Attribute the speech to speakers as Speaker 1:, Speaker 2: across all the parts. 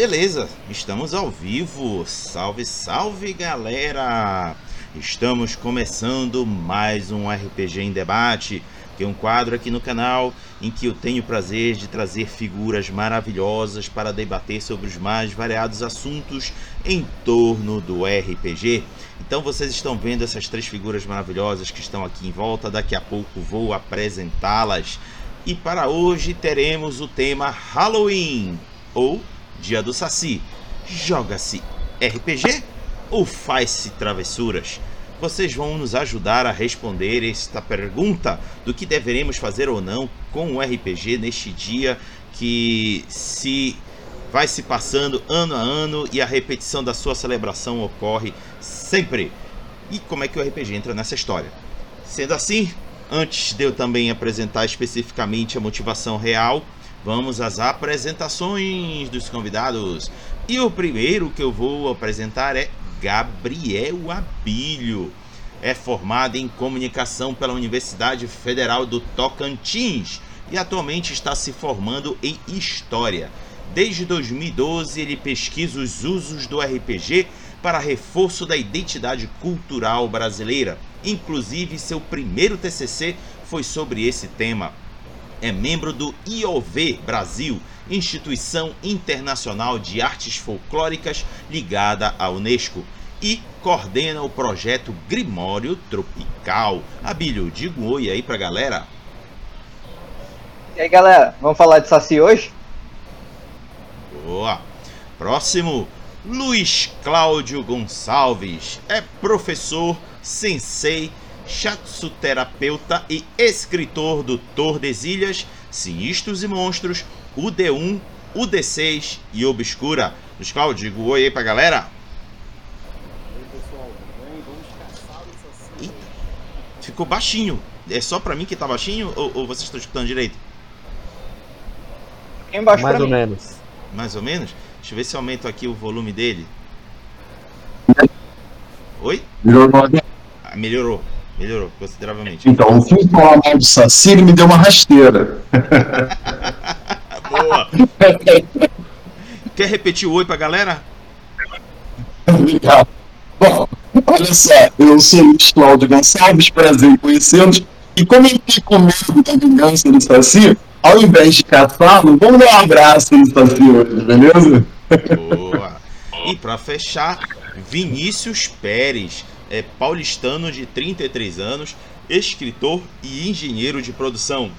Speaker 1: Beleza, estamos ao vivo. Salve, salve galera! Estamos começando mais um RPG em debate, que é um quadro aqui no canal em que eu tenho o prazer de trazer figuras maravilhosas para debater sobre os mais variados assuntos em torno do RPG. Então vocês estão vendo essas três figuras maravilhosas que estão aqui em volta, daqui a pouco vou apresentá-las. E para hoje teremos o tema Halloween ou Dia do Saci. Joga-se RPG ou faz-se travessuras? Vocês vão nos ajudar a responder esta pergunta do que deveremos fazer ou não com o RPG neste dia que se vai se passando ano a ano e a repetição da sua celebração ocorre sempre. E como é que o RPG entra nessa história? Sendo assim, antes de eu também apresentar especificamente a motivação real, Vamos às apresentações dos convidados. E o primeiro que eu vou apresentar é Gabriel Abílio. É formado em comunicação pela Universidade Federal do Tocantins e atualmente está se formando em História. Desde 2012, ele pesquisa os usos do RPG para reforço da identidade cultural brasileira. Inclusive, seu primeiro TCC foi sobre esse tema é membro do IOV Brasil, instituição internacional de artes folclóricas ligada à Unesco, e coordena o projeto Grimório Tropical. Abílio, diga um oi aí pra galera.
Speaker 2: E aí galera, vamos falar de Saci hoje?
Speaker 1: Boa! Próximo, Luiz Cláudio Gonçalves, é professor, sensei shatsuterapeuta e escritor do Tordesilhas, Sinistros e Monstros, o D1, o D6 e Obscura. Luiz Cláudio, diga oi aí pra galera. Oi pessoal, bem? Vamos caçar o Eita, ficou baixinho. É só pra mim que tá baixinho ou, ou vocês estão escutando direito?
Speaker 2: Mais ou mim. menos.
Speaker 1: Mais ou menos? Deixa eu ver se eu aumento aqui o volume dele. Oi? Melhorou. Ah, melhorou. Melhorou consideravelmente.
Speaker 3: Então, o fim falar mal do Saci, me deu uma rasteira.
Speaker 1: Boa! Quer repetir o oi pra galera?
Speaker 3: Obrigado. Bom, olha só, eu sou o Luiz Cláudio Gonçalves, prazer em conhecê-los. E como eu fiquei com medo da vingança do Saci, ao invés de caçá-lo, vamos dar um abraço no Saci hoje, beleza?
Speaker 1: Boa! E para fechar, Vinícius Pérez é paulistano de 33 anos, escritor e engenheiro de produção.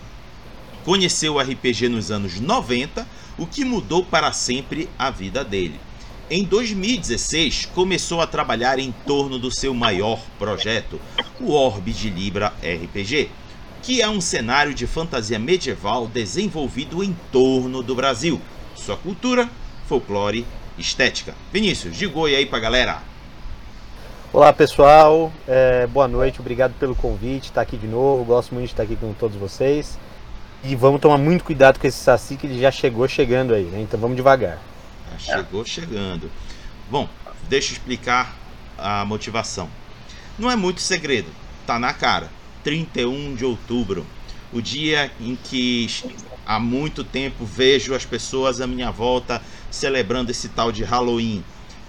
Speaker 1: Conheceu o RPG nos anos 90, o que mudou para sempre a vida dele. Em 2016, começou a trabalhar em torno do seu maior projeto, o Orbe de Libra RPG, que é um cenário de fantasia medieval desenvolvido em torno do Brasil, sua cultura, folclore, estética. Vinícius, diga oi aí pra galera.
Speaker 2: Olá pessoal, é, boa noite, obrigado pelo convite, estar tá aqui de novo, gosto muito de estar aqui com todos vocês. E vamos tomar muito cuidado com esse Saci que ele já chegou chegando aí, né? Então vamos devagar.
Speaker 1: Já chegou chegando. Bom, deixa eu explicar a motivação. Não é muito segredo, tá na cara. 31 de outubro, o dia em que há muito tempo vejo as pessoas à minha volta celebrando esse tal de Halloween.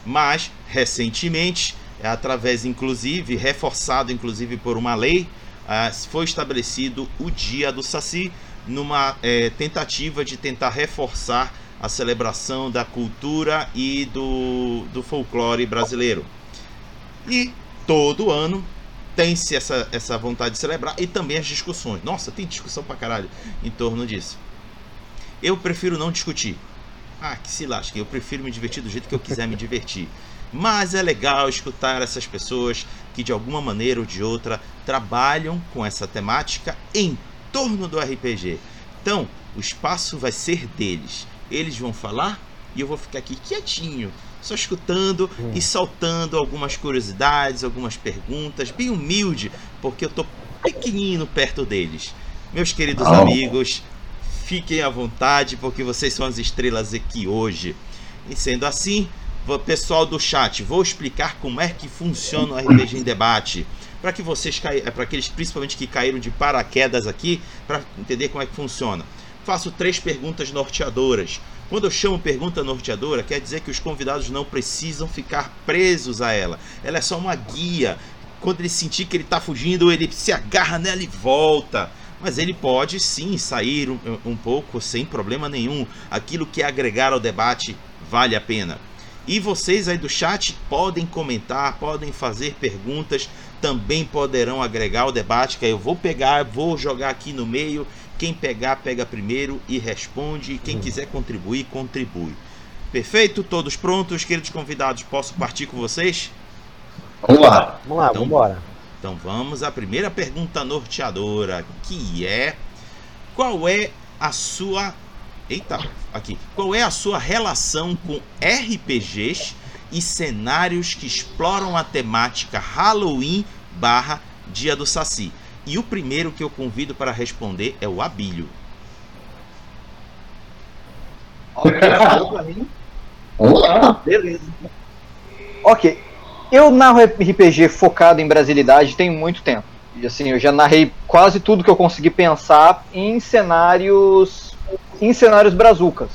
Speaker 1: Mas, recentemente, através, inclusive, reforçado inclusive por uma lei, uh, foi estabelecido o Dia do Saci, numa é, tentativa de tentar reforçar a celebração da cultura e do, do folclore brasileiro. E todo ano tem-se essa, essa vontade de celebrar e também as discussões. Nossa, tem discussão pra caralho em torno disso. Eu prefiro não discutir. Ah, que se lasque, eu prefiro me divertir do jeito que eu quiser me divertir. Mas é legal escutar essas pessoas que de alguma maneira ou de outra trabalham com essa temática em torno do RPG. Então, o espaço vai ser deles. Eles vão falar e eu vou ficar aqui quietinho, só escutando hum. e soltando algumas curiosidades, algumas perguntas, bem humilde, porque eu tô pequenino perto deles. Meus queridos oh. amigos, fiquem à vontade, porque vocês são as estrelas aqui hoje. E sendo assim, pessoal do chat, vou explicar como é que funciona o RPG em debate. Para que vocês para aqueles principalmente que caíram de paraquedas aqui, para entender como é que funciona. faço três perguntas norteadoras. Quando eu chamo pergunta norteadora, quer dizer que os convidados não precisam ficar presos a ela. Ela é só uma guia. Quando ele sentir que ele está fugindo, ele se agarra nela e volta. Mas ele pode sim sair um, um pouco sem problema nenhum. Aquilo que é agregar ao debate vale a pena. E vocês aí do chat podem comentar, podem fazer perguntas, também poderão agregar o debate, que aí eu vou pegar, vou jogar aqui no meio. Quem pegar, pega primeiro e responde. Quem quiser contribuir, contribui. Perfeito? Todos prontos, queridos convidados? Posso partir com vocês?
Speaker 3: Vamos lá.
Speaker 2: Vamos lá, então, vamos embora.
Speaker 1: Então vamos à primeira pergunta norteadora, que é qual é a sua Eita, aqui. Qual é a sua relação com RPGs e cenários que exploram a temática Halloween barra Dia do Saci? E o primeiro que eu convido para responder é o Abílio.
Speaker 4: Ok, pra mim. Olá. Beleza. Ok. Eu narro RPG focado em brasilidade tem muito tempo. E assim, eu já narrei quase tudo que eu consegui pensar em cenários em cenários brazucas.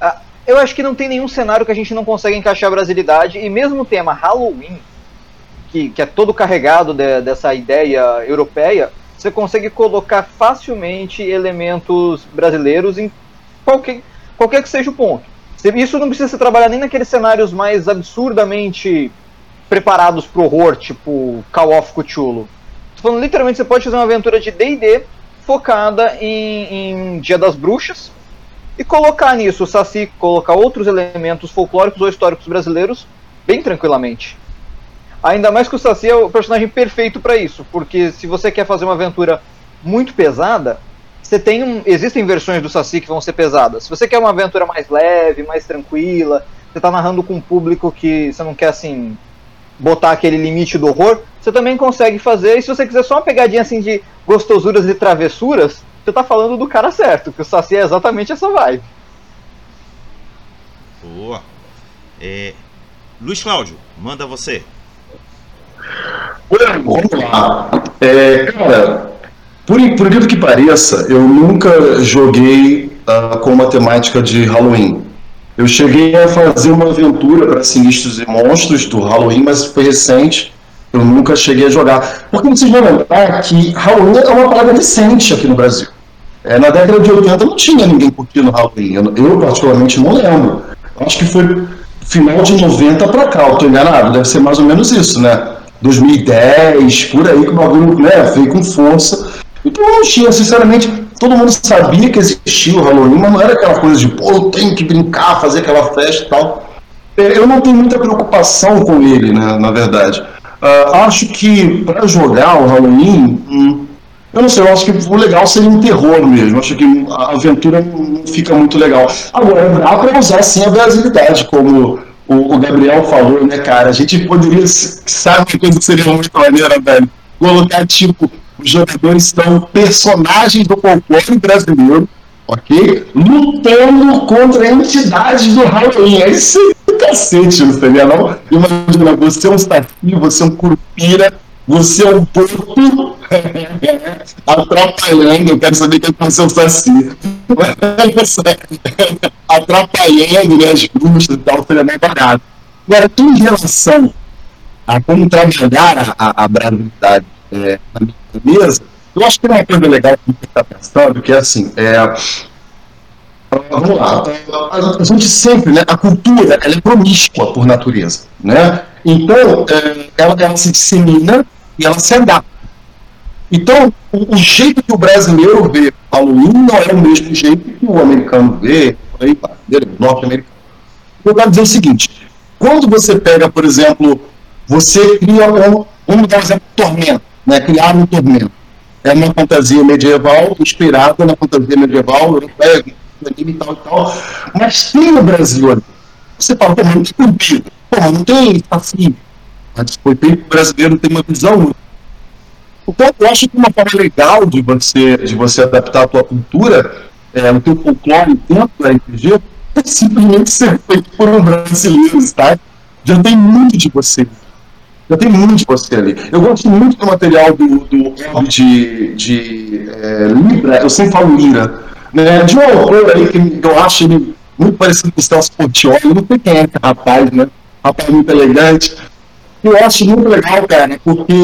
Speaker 4: Ah, eu acho que não tem nenhum cenário que a gente não consegue encaixar a brasilidade, e mesmo o tema Halloween, que, que é todo carregado de, dessa ideia europeia, você consegue colocar facilmente elementos brasileiros em qualquer, qualquer que seja o ponto. Isso não precisa se trabalhar nem naqueles cenários mais absurdamente preparados pro horror, tipo Call of Cthulhu. Falando, literalmente, você pode fazer uma aventura de D&D focada em, em Dia das Bruxas e colocar nisso o Saci, colocar outros elementos folclóricos ou históricos brasileiros bem tranquilamente. Ainda mais que o Saci é o personagem perfeito para isso, porque se você quer fazer uma aventura muito pesada, você tem um, existem versões do Saci que vão ser pesadas. Se você quer uma aventura mais leve, mais tranquila, você está narrando com um público que você não quer assim botar aquele limite do horror, você também consegue fazer. E se você quiser só uma pegadinha assim de gostosuras e travessuras, você tá falando do cara certo, que o Saci é exatamente essa vibe.
Speaker 1: Boa. É... Luiz Cláudio, manda você.
Speaker 3: Vamos lá. É, cara, por, por incrível que pareça, eu nunca joguei uh, com uma temática de Halloween. Eu cheguei a fazer uma aventura para Sinistros e Monstros do Halloween, mas foi recente. Eu nunca cheguei a jogar. Porque vocês vão lembrar que Halloween é uma parada recente aqui no Brasil. É, na década de 80 não tinha ninguém curtindo Halloween. Eu, eu particularmente, não lembro. Acho que foi final de 90 para cá, eu enganado. Deve ser mais ou menos isso, né? 2010, por aí, que o bagulho né, veio com força. Então não tinha, sinceramente, todo mundo sabia que existia o Halloween, mas não era aquela coisa de, pô, eu tenho que brincar, fazer aquela festa e tal. É, eu não tenho muita preocupação com ele, né, na verdade. Uh, acho que para jogar o Halloween, hum, eu não sei, eu acho que o legal seria um terror mesmo. Acho que a aventura não fica muito legal. Agora, dá para usar sim a brasilidade, como o, Gabriel falou, né, cara? A gente poderia, sabe coisa que seria muito maneira, velho? Colocar, tipo, os jogadores são personagens do folclore brasileiro, ok? Lutando contra entidades do Halloween. É isso aí cacete, não seria não? Imagina, você é um saci, você é um curupira, você é um porco atrapalhando, eu quero saber quem é o saci. atrapalhando né, as bruxas e tal, seria mais barato. Agora, em relação a como trabalhar a, a brasilidade é, na minha mesa, eu acho que é uma coisa legal que está pensando, que é assim, é, vamos lá, a gente sempre, né, a cultura, ela é promíscua por natureza, né? Então, é, ela, ela se dissemina e ela se adapta. Então, o, o, jeito que o brasileiro vê Halloween não é o mesmo jeito que o americano vê, aí, norte-americano. Eu quero dizer o seguinte, quando você pega, por exemplo, você cria um, vamos dar um exemplo, tormento, né, criar um tormento. É uma fantasia medieval inspirada na fantasia medieval europeia, e tal e tal. Mas tem no Brasil, você fala, pô, não tem pô, não tem assim. Mas foi feito brasileiro tem uma visão. Então, eu acho que uma forma legal de você, de você adaptar a tua cultura, é, o teu folclore dentro do RPG, é simplesmente ser feito por um brasileiro, tá? Já tem muito de você. Já tem muito de você ali. Eu gosto muito do material do, do de, de é, Libra, eu sempre falo Lira, né, de um autor aí que eu acho ele muito parecido com o Celso Portioli, não sei quem é esse rapaz, né? Rapaz muito elegante. Eu acho muito legal, cara, porque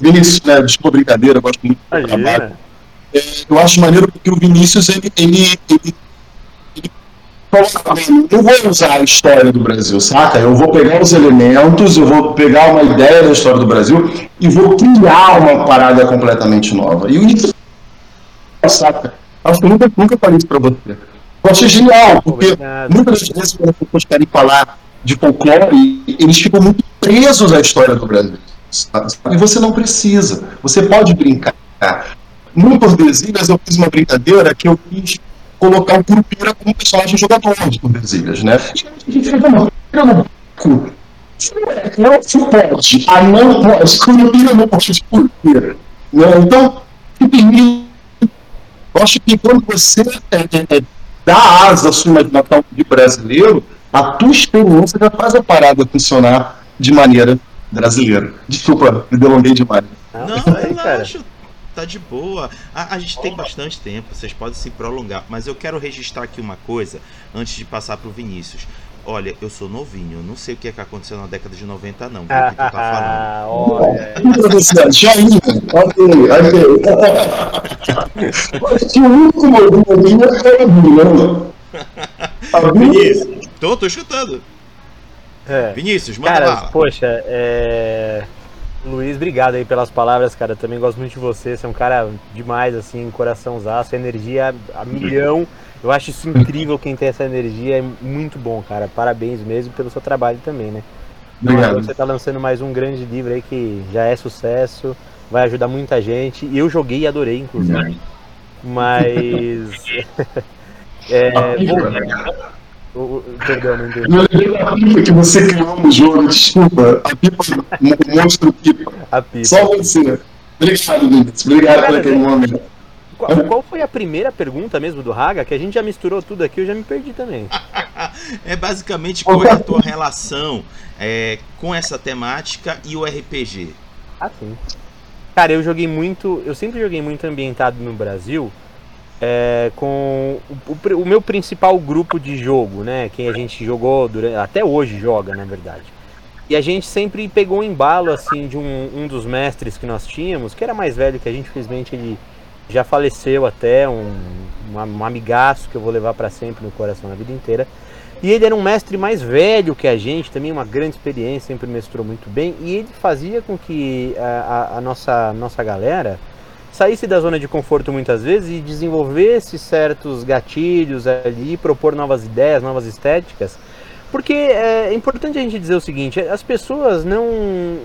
Speaker 3: Vinícius, né, desculpa brincadeira, eu gosto muito do trabalho. É, eu acho maneiro porque o Vinícius, ele, ele, ele eu vou usar a história do Brasil, saca? Eu vou pegar os elementos, eu vou pegar uma ideia da história do Brasil e vou criar uma parada completamente nova. E isso, saca? Acho que eu nunca, nunca falei isso pra você. Eu achei genial, porque Obrigado. muitas vezes quando as pessoas querem falar de folclore, eles ficam muito presos à história do Brasil. E você não precisa. Você pode brincar. No Tordesilhas eu fiz uma brincadeira que eu quis colocar o Curupira como personagem jogador de Tordesilhas, né? E a gente fica não se pode, a não pode, Curupira não pode de Curupira. Né? Então, eu acho que quando você é, é, é, dá asa à sua imaginação de brasileiro, a tua experiência já faz a parada funcionar de maneira brasileira. Desculpa, me delonguei demais.
Speaker 1: Não, relaxa, tá de boa. A, a, gente tem bastante tempo, vocês podem se prolongar, mas eu quero registrar aqui uma coisa antes de passar pro Vinícius. Olha, eu sou novinho, eu não sei o que, é que aconteceu na década de 90, não. Que tu tá falando.
Speaker 3: Olha. Ok. Acho que o único novinho é o
Speaker 1: Vinícius, tô, tô escutando. É. Vinícius, manda
Speaker 2: cara,
Speaker 1: lá.
Speaker 2: Poxa, é... Luiz, obrigado aí pelas palavras, cara. Também gosto muito de você. Você é um cara demais, assim, coraçãozaço, energia a milhão. Eu acho isso incrível quem tem essa energia, é muito bom, cara. Parabéns mesmo pelo seu trabalho também, né? Obrigado. Você está lançando mais um grande livro aí que já é sucesso, vai ajudar muita gente. Eu joguei e adorei, inclusive. Mas. é,
Speaker 3: o, perdão, não entendi. Eu lembrei da pipa que você criou no jogo, desculpa. A pipa, o monstro pipa. A pipa. Só você. Obrigado. Obrigado por aquele momento.
Speaker 2: Qual, qual, foi a primeira pergunta mesmo do Raga? Que a gente já misturou tudo aqui, eu já me perdi também.
Speaker 1: é basicamente qual é a tua relação é, com essa temática e o RPG?
Speaker 2: Ah, sim. Cara, eu joguei muito. Eu sempre joguei muito ambientado no Brasil. É, com o, o, meu principal grupo de jogo, né? Quem a gente jogou durante, até hoje joga, na verdade. E a gente sempre pegou um embalo assim de um, um dos mestres que nós tínhamos, que era mais velho que a gente, infelizmente ele já faleceu até, um, um, um amigaço que eu vou levar para sempre no coração na vida inteira. E ele era um mestre mais velho que a gente, também uma grande experiência, sempre mestrou muito bem. E ele fazia com que a, a, a nossa, nossa galera saísse da zona de conforto muitas vezes e desenvolvesse certos gatilhos ali, propor novas ideias, novas estéticas. Porque é importante a gente dizer o seguinte: as pessoas não,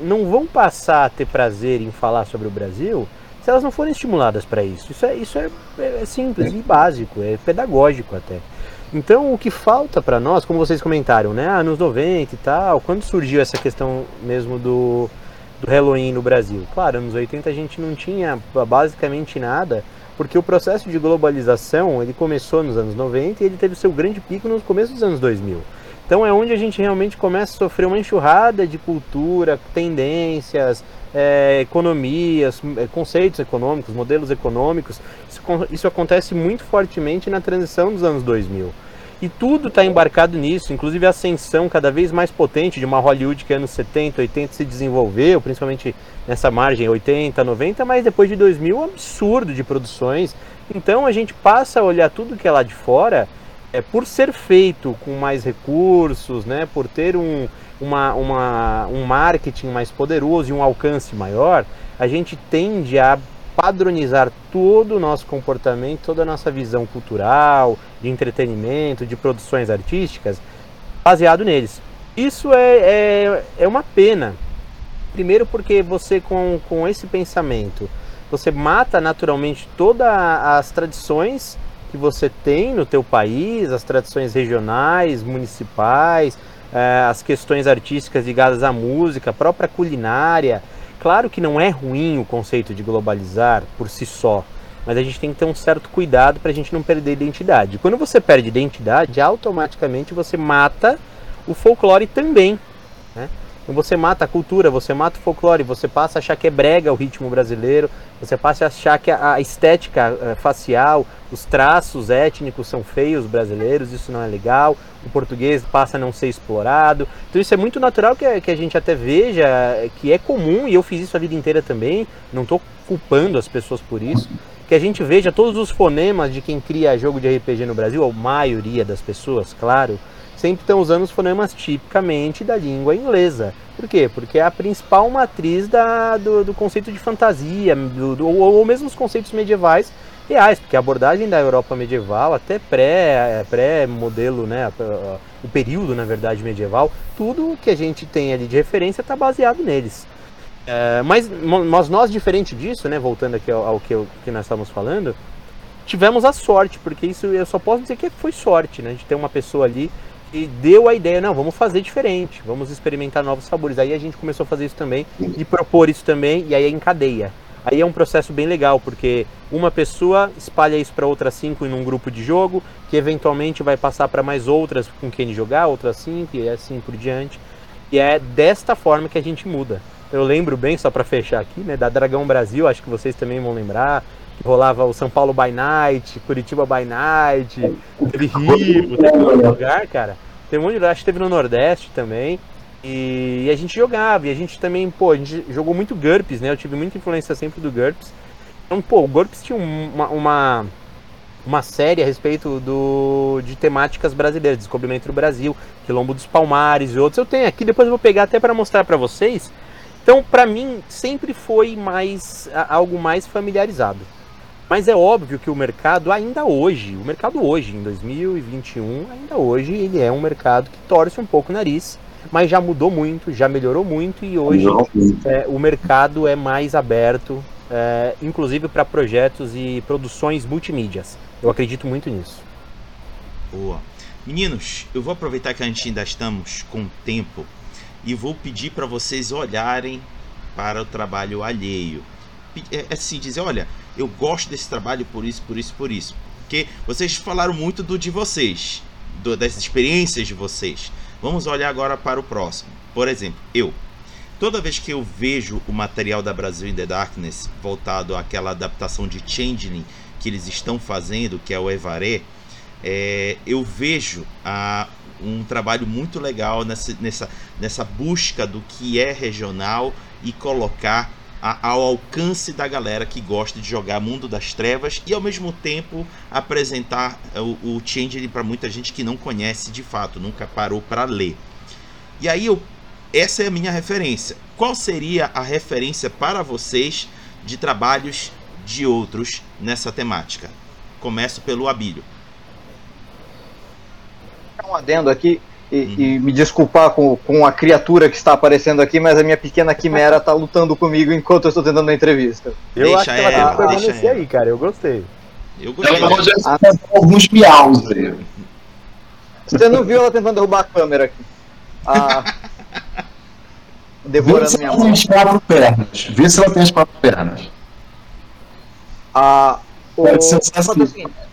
Speaker 2: não vão passar a ter prazer em falar sobre o Brasil se elas não forem estimuladas para isso. Isso, é, isso é, é, simples e básico, é pedagógico até. Então, o que falta para nós, como vocês comentaram, né, anos 90 e tal, quando surgiu essa questão mesmo do, do Halloween no Brasil? Claro, anos 80 a gente não tinha basicamente nada, porque o processo de globalização ele começou nos anos 90 e ele teve seu grande pico no começo dos anos 2000. Então é onde a gente realmente começa a sofrer uma enxurrada de cultura, tendências, é, economias, é, conceitos econômicos, modelos econômicos. Isso, isso acontece muito fortemente na transição dos anos 2000. E tudo está embarcado nisso, inclusive a ascensão cada vez mais potente de uma Hollywood que anos 70, 80 se desenvolveu, principalmente nessa margem 80, 90, mas depois de 2000 um absurdo de produções. Então a gente passa a olhar tudo que é lá de fora é, por ser feito com mais recursos, né, por ter um, uma, uma, um marketing mais poderoso e um alcance maior, a gente tende a padronizar todo o nosso comportamento, toda a nossa visão cultural, de entretenimento, de produções artísticas, baseado neles. Isso é, é, é uma pena. Primeiro porque você com, com esse pensamento, você mata naturalmente todas as tradições que você tem no teu país, as tradições regionais, municipais, é, as questões artísticas ligadas à música, a própria culinária. Claro que não é ruim o conceito de globalizar por si só, mas a gente tem que ter um certo cuidado para a gente não perder identidade. Quando você perde identidade, automaticamente você mata o folclore também. Né? Você mata a cultura, você mata o folclore, você passa a achar que é brega o ritmo brasileiro, você passa a achar que a estética eh, facial, os traços étnicos são feios brasileiros, isso não é legal, o português passa a não ser explorado. Então isso é muito natural que, que a gente até veja que é comum, e eu fiz isso a vida inteira também, não estou culpando as pessoas por isso, que a gente veja todos os fonemas de quem cria jogo de RPG no Brasil, a maioria das pessoas, claro, sempre estão usando os fonemas tipicamente da língua inglesa. Por quê? Porque é a principal matriz da, do, do conceito de fantasia, do, do, ou, ou mesmo os conceitos medievais reais, porque a abordagem da Europa medieval, até pré, pré né, o período na verdade medieval, tudo que a gente tem ali de referência está baseado neles. É, mas, mas nós, diferente disso, né, voltando aqui ao, ao que, que nós estávamos falando, tivemos a sorte, porque isso eu só posso dizer que foi sorte, né, de ter uma pessoa ali e deu a ideia, não, vamos fazer diferente, vamos experimentar novos sabores. Aí a gente começou a fazer isso também e propor isso também, e aí é em cadeia. Aí é um processo bem legal, porque uma pessoa espalha isso para outras cinco em um grupo de jogo, que eventualmente vai passar para mais outras com quem jogar, outras cinco e assim por diante. E é desta forma que a gente muda. Eu lembro bem, só para fechar aqui, né, da Dragão Brasil, acho que vocês também vão lembrar, rolava o São Paulo by Night, Curitiba by Night, teve Rio, teve um lugar, cara. Tem um monte de lugar, acho que teve no Nordeste também. E, e, a gente jogava, e a gente também, pô, a gente jogou muito GURPS, né? Eu tive muita influência sempre do GURPS. Então, pô, o GURPS tinha uma, uma, uma série a respeito do, de temáticas brasileiras, Descobrimento do Brasil, Quilombo dos Palmares e outros. Eu tenho aqui, depois eu vou pegar até para mostrar para vocês. Então, para mim, sempre foi mais algo mais familiarizado. Mas é óbvio que o mercado ainda hoje, o mercado hoje, em 2021, ainda hoje, ele é um mercado que torce um pouco o nariz, mas já mudou muito, já melhorou muito e hoje é, o mercado é mais aberto, é, inclusive para projetos e produções multimídias. Eu acredito muito nisso.
Speaker 1: Boa. Meninos, eu vou aproveitar que a gente ainda estamos com tempo e vou pedir para vocês olharem para o trabalho alheio. É, é assim, dizer, olha, eu gosto desse trabalho por isso, por isso, por isso. Porque vocês falaram muito do de vocês, do, das experiências de vocês. Vamos olhar agora para o próximo. Por exemplo, eu. Toda vez que eu vejo o material da Brasil in the Darkness voltado àquela adaptação de Changeling que eles estão fazendo, que é o Evaré, é, eu vejo a, um trabalho muito legal nessa, nessa, nessa busca do que é regional e colocar a, ao alcance da galera que gosta de jogar Mundo das Trevas e ao mesmo tempo apresentar o, o Changeling para muita gente que não conhece de fato, nunca parou para ler. E aí eu, essa é a minha referência. Qual seria a referência para vocês de trabalhos de outros nessa temática? Começo pelo Abílio.
Speaker 4: Um adendo aqui, e, uhum. e, me desculpar com, com a criatura que está aparecendo aqui, mas a minha pequena quimera está lutando comigo enquanto eu estou tentando a entrevista.
Speaker 2: Eu deixa acho que ela, ela tem que permanecer aí, cara. Eu gostei.
Speaker 3: Eu gostei. Ela já ah, alguns miaus aí.
Speaker 4: Você não viu ela tentando derrubar a câmera aqui? Ah,
Speaker 3: devorando Vê se minha ela mão. tem as quatro pernas. Vê se ela tem as quatro pernas.
Speaker 4: Ah, o... Pode ser assim. É,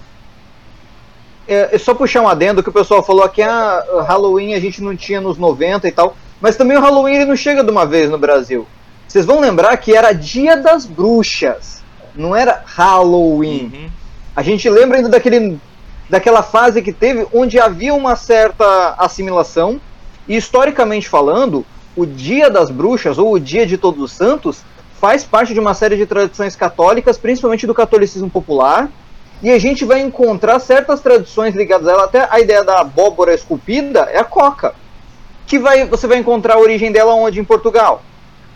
Speaker 4: é, só puxar um adendo que o pessoal falou que a ah, Halloween a gente não tinha nos 90 e tal, mas também o Halloween ele não chega de uma vez no Brasil. Vocês vão lembrar que era Dia das Bruxas, não era Halloween. Uhum. A gente lembra ainda daquele, daquela fase que teve onde havia uma certa assimilação, e historicamente falando, o Dia das Bruxas ou o Dia de Todos os Santos faz parte de uma série de tradições católicas, principalmente do catolicismo popular, e a gente vai encontrar certas tradições ligadas a ela, até a ideia da abóbora esculpida é a coca. Que vai, você vai encontrar a origem dela onde? Em Portugal.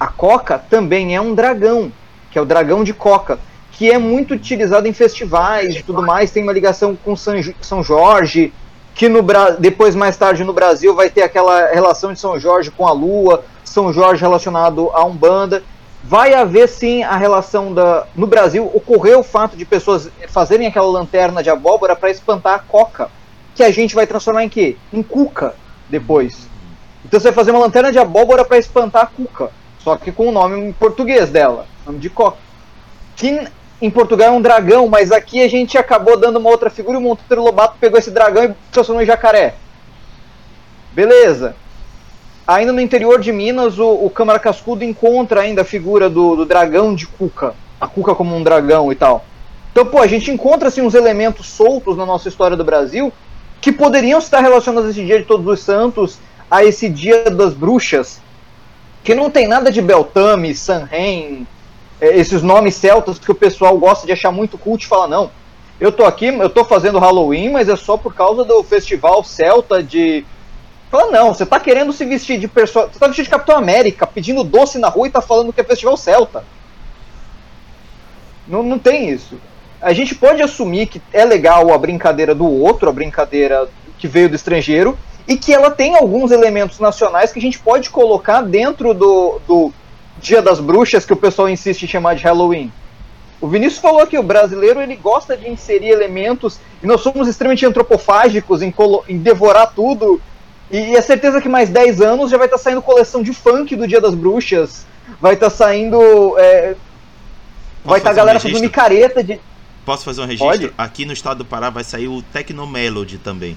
Speaker 4: A coca também é um dragão, que é o dragão de coca, que é muito utilizado em festivais e tudo mais, tem uma ligação com São Jorge, que no depois mais tarde no Brasil vai ter aquela relação de São Jorge com a lua, São Jorge relacionado a Umbanda vai haver sim a relação da. No Brasil, ocorreu o fato de pessoas fazerem aquela lanterna de abóbora para espantar a coca, que a gente vai transformar em quê? Em cuca depois. Então você vai fazer uma lanterna de abóbora para espantar a cuca, só que com o nome em português dela, nome de coca. Que em Portugal é um dragão, mas aqui a gente acabou dando uma outra figura e o Monteiro Lobato pegou esse dragão e transformou em jacaré. Beleza. Ainda no interior de Minas, o, o Câmara Cascudo encontra ainda a figura do, do dragão de Cuca. A Cuca como um dragão e tal. Então, pô, a gente encontra assim, uns elementos soltos na nossa história do Brasil que poderiam estar relacionados a esse dia de Todos os Santos, a esse dia das bruxas, que não tem nada de Beltame, Sanhen, é, esses nomes celtas que o pessoal gosta de achar muito culto e fala, não, eu tô aqui, eu tô fazendo Halloween, mas é só por causa do festival celta de Fala, não, você tá querendo se vestir de pessoa. Você tá vestido de Capitão América, pedindo doce na rua e tá falando que é festival celta. Não, não tem isso. A gente pode assumir que é legal a brincadeira do outro, a brincadeira que veio do estrangeiro, e que ela tem alguns elementos nacionais que a gente pode colocar dentro do, do Dia das Bruxas, que o pessoal insiste em chamar de Halloween. O Vinícius falou que o brasileiro ele gosta de inserir elementos, e nós somos extremamente antropofágicos em, em devorar tudo e é certeza que mais 10 anos já vai estar tá saindo coleção de funk do Dia das Bruxas. Vai estar tá saindo. É, vai estar tá a galera um fazendo micareta de.
Speaker 1: Posso fazer um registro? Pode? Aqui no estado do Pará vai sair o Tecno Melody também.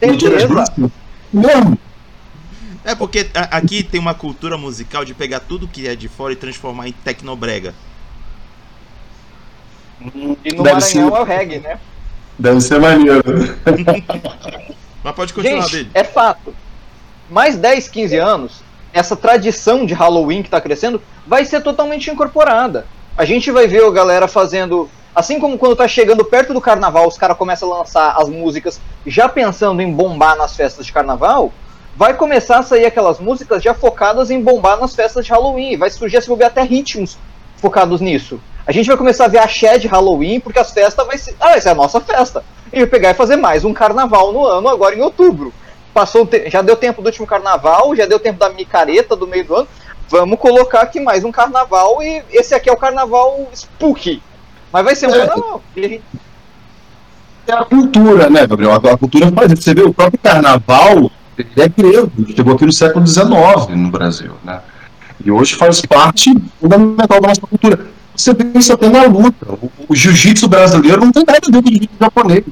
Speaker 4: Certeza.
Speaker 3: Não.
Speaker 1: É porque aqui tem uma cultura musical de pegar tudo que é de fora e transformar em tecnobrega.
Speaker 4: E no Deve Maranhão ser... é o reggae, né?
Speaker 3: Deve ser maneiro.
Speaker 1: Mas pode continuar,
Speaker 4: Gente, É fato. Mais 10, 15 anos, essa tradição de Halloween que está crescendo vai ser totalmente incorporada. A gente vai ver a galera fazendo. Assim como quando tá chegando perto do carnaval, os caras começam a lançar as músicas já pensando em bombar nas festas de carnaval, vai começar a sair aquelas músicas já focadas em bombar nas festas de Halloween. Vai surgir, se ver até ritmos focados nisso. A gente vai começar a ver axé de Halloween, porque as festas vai ser. Ah, vai ser a nossa festa e pegar e fazer mais um carnaval no ano, agora em outubro. Passou, já deu tempo do último carnaval, já deu tempo da micareta do meio do ano. Vamos colocar aqui mais um carnaval e esse aqui é o carnaval spooky. Mas vai ser um é, carnaval.
Speaker 3: É a cultura, né, Gabriel? A cultura faz Você vê o próprio carnaval, ele é grego, chegou aqui no século XIX no Brasil, né? E hoje faz parte fundamental da nossa cultura. Você isso até na luta. O, o jiu-jitsu brasileiro não tem nada a ver com o jiu-jitsu japonês.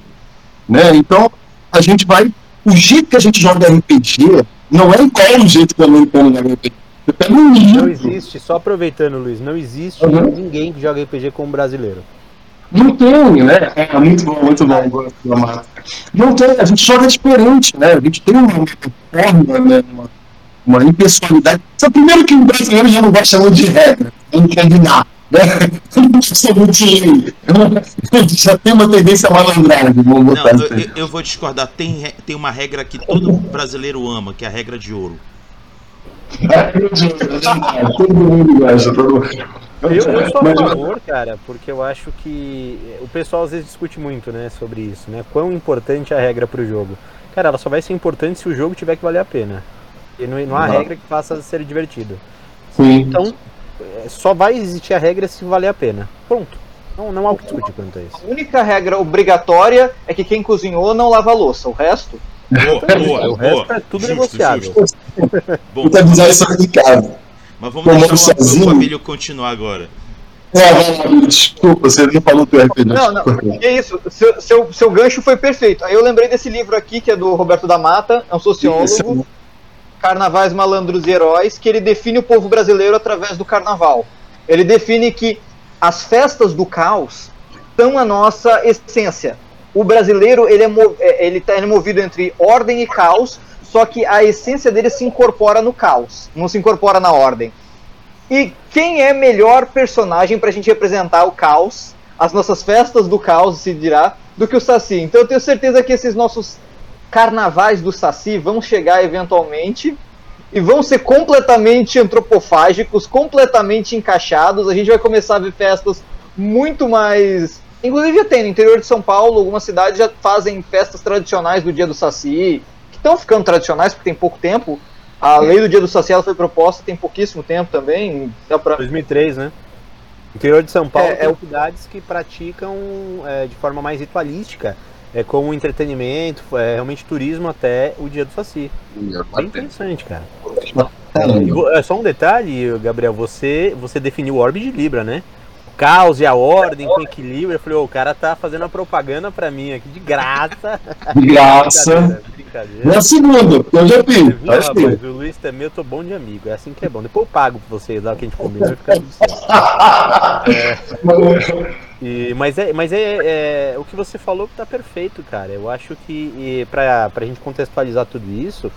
Speaker 3: Né? Então, a gente vai. O jeito que a gente joga RPG não é igual o jeito que o americano joga RPG.
Speaker 2: Não existe, só aproveitando, Luiz, não existe uhum. ninguém que joga RPG como brasileiro.
Speaker 3: Não tem, né? É muito bom, muito bom. Não tem, a gente joga diferente, né? A gente tem uma forma, né? uma, uma impessoalidade. Só primeiro que o brasileiro já não gosta muito de regra, não quer lidar. Já tem uma tendência a malandragem.
Speaker 1: Não, eu, eu, vou discordar. Tem, tem uma regra que todo brasileiro ama, que é a regra de ouro.
Speaker 2: todo mundo gosta, todo mundo. Eu, eu sou a favor, cara, porque eu acho que o pessoal às vezes discute muito, né, sobre isso, né? Quão importante é a regra para o jogo. Cara, ela só vai ser importante se o jogo tiver que valer a pena. E não, não há regra que faça ser divertido. Sim. Então, só vai existir a regra se valer a pena. Pronto. Não, não há o que discutir quanto a isso.
Speaker 4: A única regra obrigatória é que quem cozinhou não lava a louça. O resto.
Speaker 1: Boa, boa, o resto
Speaker 2: boa. é tudo justo, negociável.
Speaker 3: Justo. Bom, aqui em casa.
Speaker 1: Mas vamos deixar o, o família continuar agora.
Speaker 3: É, desculpa, você não falou do RPG.
Speaker 4: Não, não, é isso. Seu, seu, seu gancho foi perfeito. Aí eu lembrei desse livro aqui, que é do Roberto da Mata, é um sociólogo. Isso. Carnavais Malandros e Heróis, que ele define o povo brasileiro através do carnaval. Ele define que as festas do caos são a nossa essência. O brasileiro ele é, é ele tá movido entre ordem e caos, só que a essência dele se incorpora no caos, não se incorpora na ordem. E quem é melhor personagem para a gente representar o caos, as nossas festas do caos, se dirá, do que o Saci? Então eu tenho certeza que esses nossos carnavais do Saci vão chegar eventualmente e vão ser completamente antropofágicos, completamente encaixados. A gente vai começar a ver festas muito mais. Inclusive já tem no interior de São Paulo, algumas cidades já fazem festas tradicionais do Dia do Saci, que estão ficando tradicionais porque tem pouco tempo. A lei do Dia do Saci ela foi proposta tem pouquíssimo tempo também.
Speaker 2: Pra... 2003, né? interior de São Paulo é, tem é... cidades que praticam é, de forma mais ritualística é como entretenimento, é realmente turismo até o dia do Saci. Bem interessante, cara. É só um detalhe, Gabriel, você, você definiu o orbe de Libra, né? caos e a ordem com equilíbrio. Eu falei, oh, o cara tá fazendo uma propaganda pra mim aqui de graça.
Speaker 3: De graça. brincadeira, brincadeira. Na segunda, eu já vi. Viu,
Speaker 2: rapaz, o Luiz também, eu tô bom de amigo. É assim que é bom. Depois eu pago pra vocês lá que a gente combina, vai ficar tudo certo. é. E, mas é, mas é, é, o que você falou que tá perfeito, cara. Eu acho que pra, pra gente contextualizar tudo isso,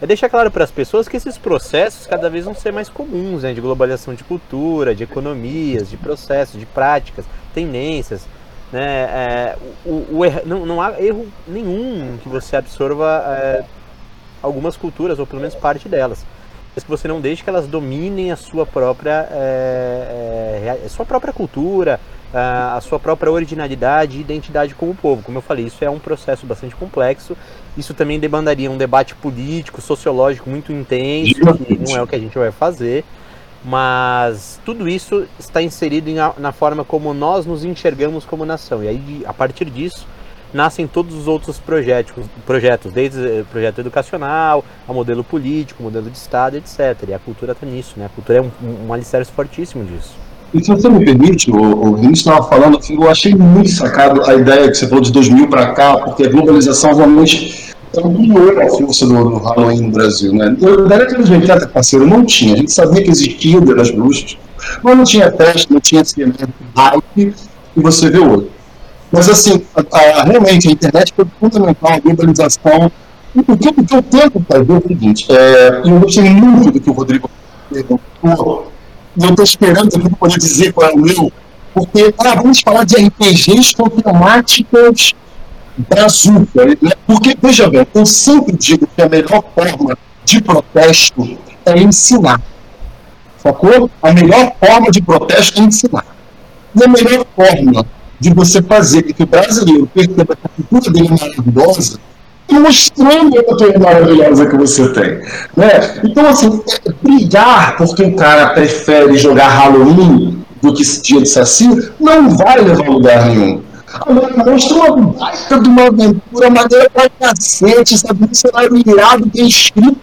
Speaker 2: é deixar claro para as pessoas que esses processos cada vez vão ser mais comuns, né, de globalização de cultura, de economias, de processos, de práticas, tendências. Né, é, o, o erro, não, não há erro nenhum que você absorva é, algumas culturas, ou pelo menos parte delas. Mas que você não deixe que elas dominem a sua própria, é, é, sua própria cultura, a sua própria originalidade e identidade como povo. Como eu falei, isso é um processo bastante complexo. Isso também demandaria um debate político, sociológico muito intenso, que não é o que a gente vai fazer. Mas tudo isso está inserido em, na forma como nós nos enxergamos como nação. E aí, a partir disso, nascem todos os outros projetos, projetos desde o projeto educacional, a modelo político, modelo de Estado, etc. E a cultura está nisso, né? A cultura é um, um alicerce fortíssimo disso.
Speaker 3: E se você me permite, o, o Vinícius estava falando, eu achei muito sacado a ideia que você falou de 2000 para cá, porque a globalização realmente ampliou a força do, do Halloween no Brasil. Né? Na década de 80, parceiro, não tinha. A gente sabia que existia o Dia das Bruxas, mas não tinha teste, não tinha hype, e você vê hoje. Mas, assim, a, a, realmente, a internet foi fundamental, a globalização. E o que, que eu tento fazer é o seguinte, é, eu gostei muito do que o Rodrigo perguntou, eu estou esperando aqui poder dizer qual é o meu, porque ah, vamos falar de RPGs com temáticas brazuca. Né? Porque, veja bem, eu sempre digo que a melhor forma de protesto é ensinar. Sacou? A melhor forma de protesto é ensinar. E a melhor forma de você fazer que o brasileiro perceba que a cultura dele é maravilhosa mostrando a cultura maravilhosa que você tem. Né? Então, assim, é, brigar porque o cara prefere jogar Halloween do que dia de Saci não vai levar a lugar nenhum. Agora, mostra uma baita de uma aventura maneira pra cacete, sabe? Um cenário irado, bem escrito.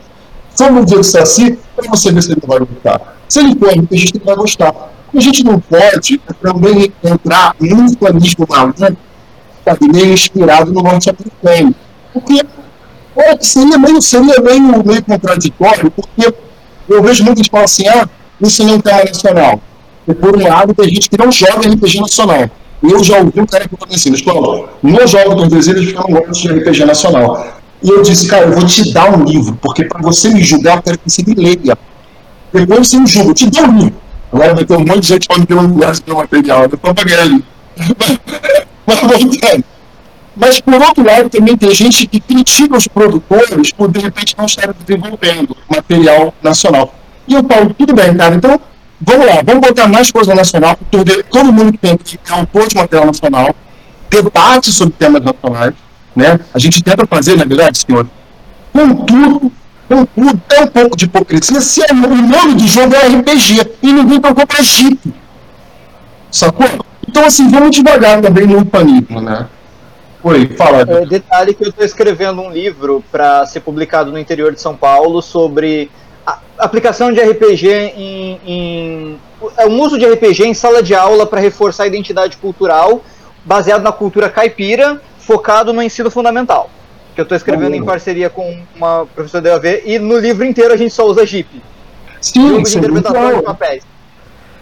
Speaker 3: Só no dia de Saci, pra você ver se ele vai gostar. Se ele for, a gente vai gostar. A gente não pode também entrar num planismo maluco, sabe? Meio inspirado no norte-americano porque é, seria, meio, seria meio, meio contraditório, porque eu vejo muita gente falar assim, ah, isso não é um nacional. E por um lado, tem gente que não joga RPG nacional. Eu já ouvi um cara que eu assim, escola, não joga com eles porque eu não gosto de RPG nacional. E eu disse, cara, eu vou te dar um livro, porque para você me julgar, eu quero que você me leia. Depois você me julga, eu te dou um livro. Agora vai ter um monte de gente falando que eu não gosto de material, eu tô pagando. Mas voltando. Mas, por outro lado, também tem gente que critica os produtores por, de repente, não estarem desenvolvendo material nacional. E eu falo, tudo bem, cara, então, vamos lá, vamos botar mais coisa nacional, porque todo mundo que tem aqui é um pouco de material nacional, debate sobre temas nacionais, né? A gente tenta fazer, na verdade, senhor, contudo, contudo, é um pouco de hipocrisia se é, o nome do jogo é RPG e ninguém tocou pra Jeep. Sacou? Então, assim, vamos devagar também no panismo, né?
Speaker 4: Oi, fala. É, detalhe que eu estou escrevendo um livro para ser publicado no interior de São Paulo sobre a aplicação de RPG em, em é um uso de RPG em sala de aula para reforçar a identidade cultural baseado na cultura caipira, focado no ensino fundamental. Que eu estou escrevendo uhum. em parceria com uma professora da UAV e no livro inteiro a gente só usa JIP.
Speaker 3: Sim, Jogo de
Speaker 4: interpretação de papéis.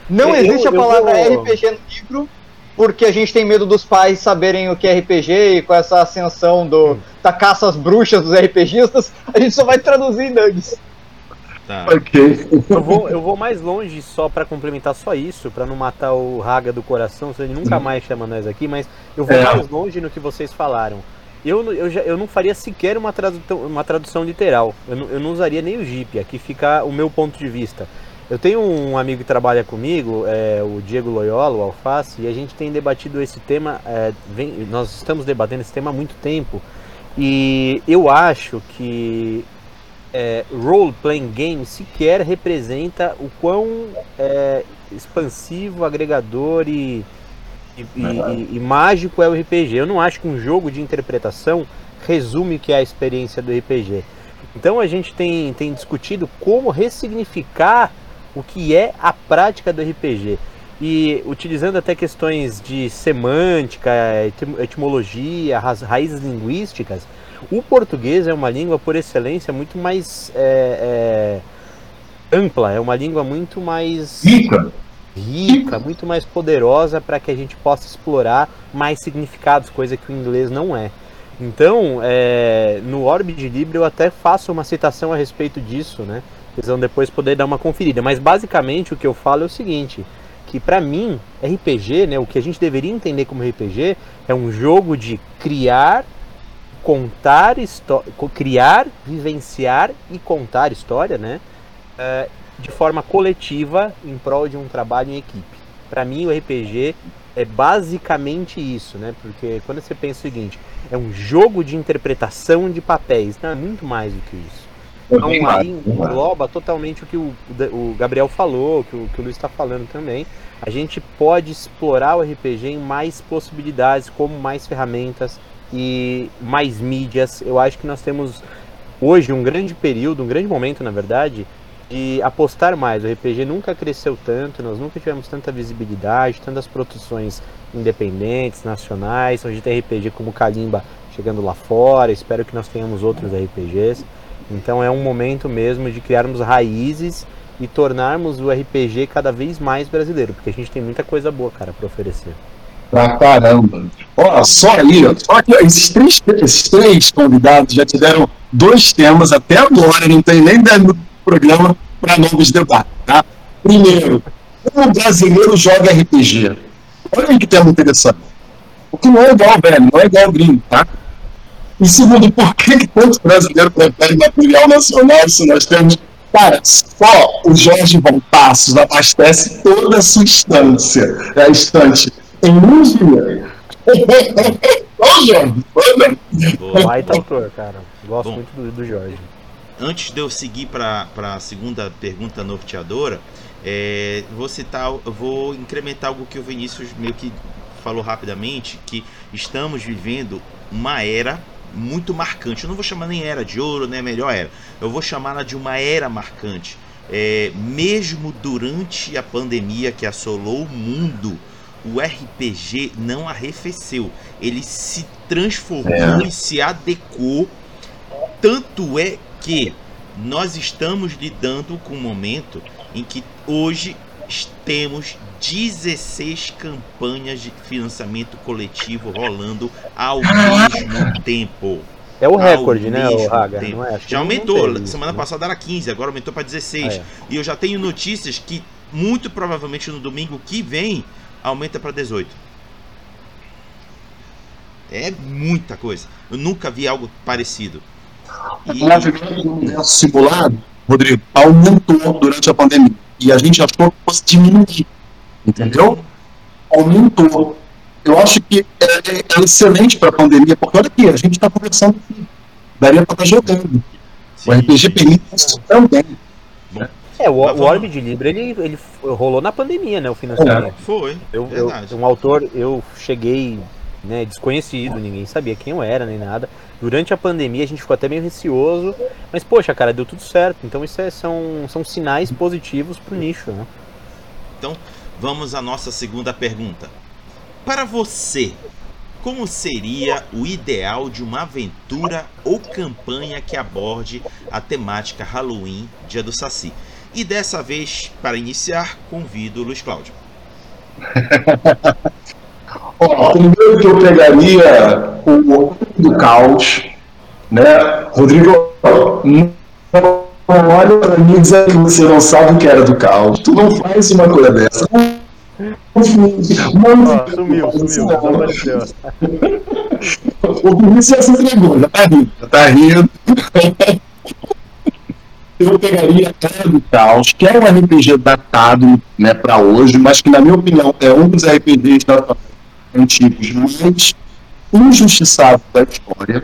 Speaker 4: Não eu, existe a palavra eu... RPG no livro, porque a gente tem medo dos pais saberem o que é RPG e com essa ascensão do, hum. da caça às bruxas dos RPGistas, a gente só vai traduzir em Nugs.
Speaker 2: Tá. Ok. Eu vou, eu vou mais longe só para complementar só isso, para não matar o Raga do coração, se ele nunca mais chama nós aqui, mas eu vou é. mais longe no que vocês falaram. Eu, eu, já, eu não faria sequer uma tradução, uma tradução literal. Eu não, eu não usaria nem o Jeep. Aqui fica o meu ponto de vista. Eu tenho um amigo que trabalha comigo, é, o Diego Loyola, o Alface, e a gente tem debatido esse tema, é, vem, nós estamos debatendo esse tema há muito tempo, e eu acho que é, role-playing game sequer representa o quão é, expansivo, agregador e, e, e, e, mágico é o RPG. Eu não acho que um jogo de interpretação resume o que é a experiência do RPG. Então a gente tem, tem discutido como ressignificar o que é a prática do RPG. E utilizando até questões de semântica, etimologia, raízes linguísticas, o português é uma língua, por excelência, muito mais é, é, ampla, é uma língua muito mais
Speaker 3: rica,
Speaker 2: rica muito mais poderosa para que a gente possa explorar mais significados, coisa que o inglês não é. Então, é, no Orbe de Libre eu até faço uma citação a respeito disso, né? Vocês vão depois poder dar uma conferida. Mas basicamente o que eu falo é o seguinte: que para mim, RPG, né, o que a gente deveria entender como RPG, é um jogo de criar, contar criar, vivenciar e contar história, né? É, de forma coletiva em prol de um trabalho em equipe. Para mim, o RPG é basicamente isso, né? Porque quando você pensa o seguinte, é um jogo de interpretação de papéis, não é muito mais do que isso. Então, aí engloba totalmente o que o, o Gabriel falou, que o, que o Luiz está falando também. A gente pode explorar o RPG em mais possibilidades, como mais ferramentas e mais mídias. Eu acho que nós temos hoje um grande período, um grande momento, na verdade, de apostar mais. O RPG nunca cresceu tanto, nós nunca tivemos tanta visibilidade, tantas produções independentes, nacionais. Hoje tem RPG como Kalimba chegando lá fora, espero que nós tenhamos outros RPGs. Então é um momento mesmo de criarmos raízes e tornarmos o RPG cada vez mais brasileiro, porque a gente tem muita coisa boa, cara, para oferecer.
Speaker 3: Pra caramba. Ó, só aí, só que esses três, esses três convidados já tiveram dois temas até agora, não tem nem dez programa para novos debates, tá? Primeiro, como o brasileiro joga RPG? Olha que tema interessante. Porque não é igual, velho, não é igual gringo, tá? E segundo, por que, que tantos brasileiros preferem material nacional se nós temos. Cara, só o Jorge Von Passos abastece toda a sua instância, é a estante, em um dia. Ô,
Speaker 2: Jorge, Baita autor, cara. Gosto Bom, muito do, do Jorge.
Speaker 1: Antes de eu seguir para a segunda pergunta norteadora, é, vou citar, eu vou incrementar algo que o Vinícius meio que falou rapidamente, que estamos vivendo uma era muito marcante. Eu não vou chamar nem era de ouro, nem a melhor era. Eu vou chamá-la de uma era marcante. É, mesmo durante a pandemia que assolou o mundo, o RPG não arrefeceu. Ele se transformou é. e se adequou. Tanto é que nós estamos lidando com um momento em que hoje temos 16 campanhas de financiamento coletivo rolando ao mesmo tempo.
Speaker 2: É o recorde, né, o Haga?
Speaker 1: É? Já aumentou. Isso, Semana né? passada era 15, agora aumentou para 16. Ah, é. E eu já tenho notícias que muito provavelmente no domingo que vem aumenta para 18. É muita coisa. Eu nunca vi algo parecido.
Speaker 3: E... Na verdade, o simulado, Rodrigo, aumentou durante a pandemia. E a gente achou que fosse diminuir. Entendeu? Aumentou. Eu acho que é, é, excelente para a pandemia, porque olha aqui, a gente está conversando aqui. Daria para estar tá jogando. Sim. O RPG permite isso também.
Speaker 2: É, o, o Orb de Libra ele, ele rolou na pandemia, né? O financiamento.
Speaker 1: É. Foi.
Speaker 2: Eu, eu, um autor, eu cheguei né, desconhecido, ninguém sabia quem eu era nem nada. Durante a pandemia a gente ficou até meio receoso, mas poxa, cara, deu tudo certo. Então isso é, são, são sinais positivos pro nicho, né?
Speaker 1: Então, vamos à nossa segunda pergunta. Para você, como seria o ideal de uma aventura ou campanha que aborde a temática Halloween, Dia do Saci? E dessa vez, para iniciar, convido o Luiz Cláudio.
Speaker 3: Ó, primeiro que eu pegaria o do caos, né? Rodrigo, não olha para mim dizendo que você não sabe o que era do caos. Tu não faz uma coisa dessa.
Speaker 2: sumiu, sumiu,
Speaker 3: O Vinícius já se entregou, já tá rindo, já tá rindo. eu pegaria a Cara do Caos, que é um RPG datado né, para hoje, mas que, na minha opinião, é um dos RPGs antigos mais injustiçados da história,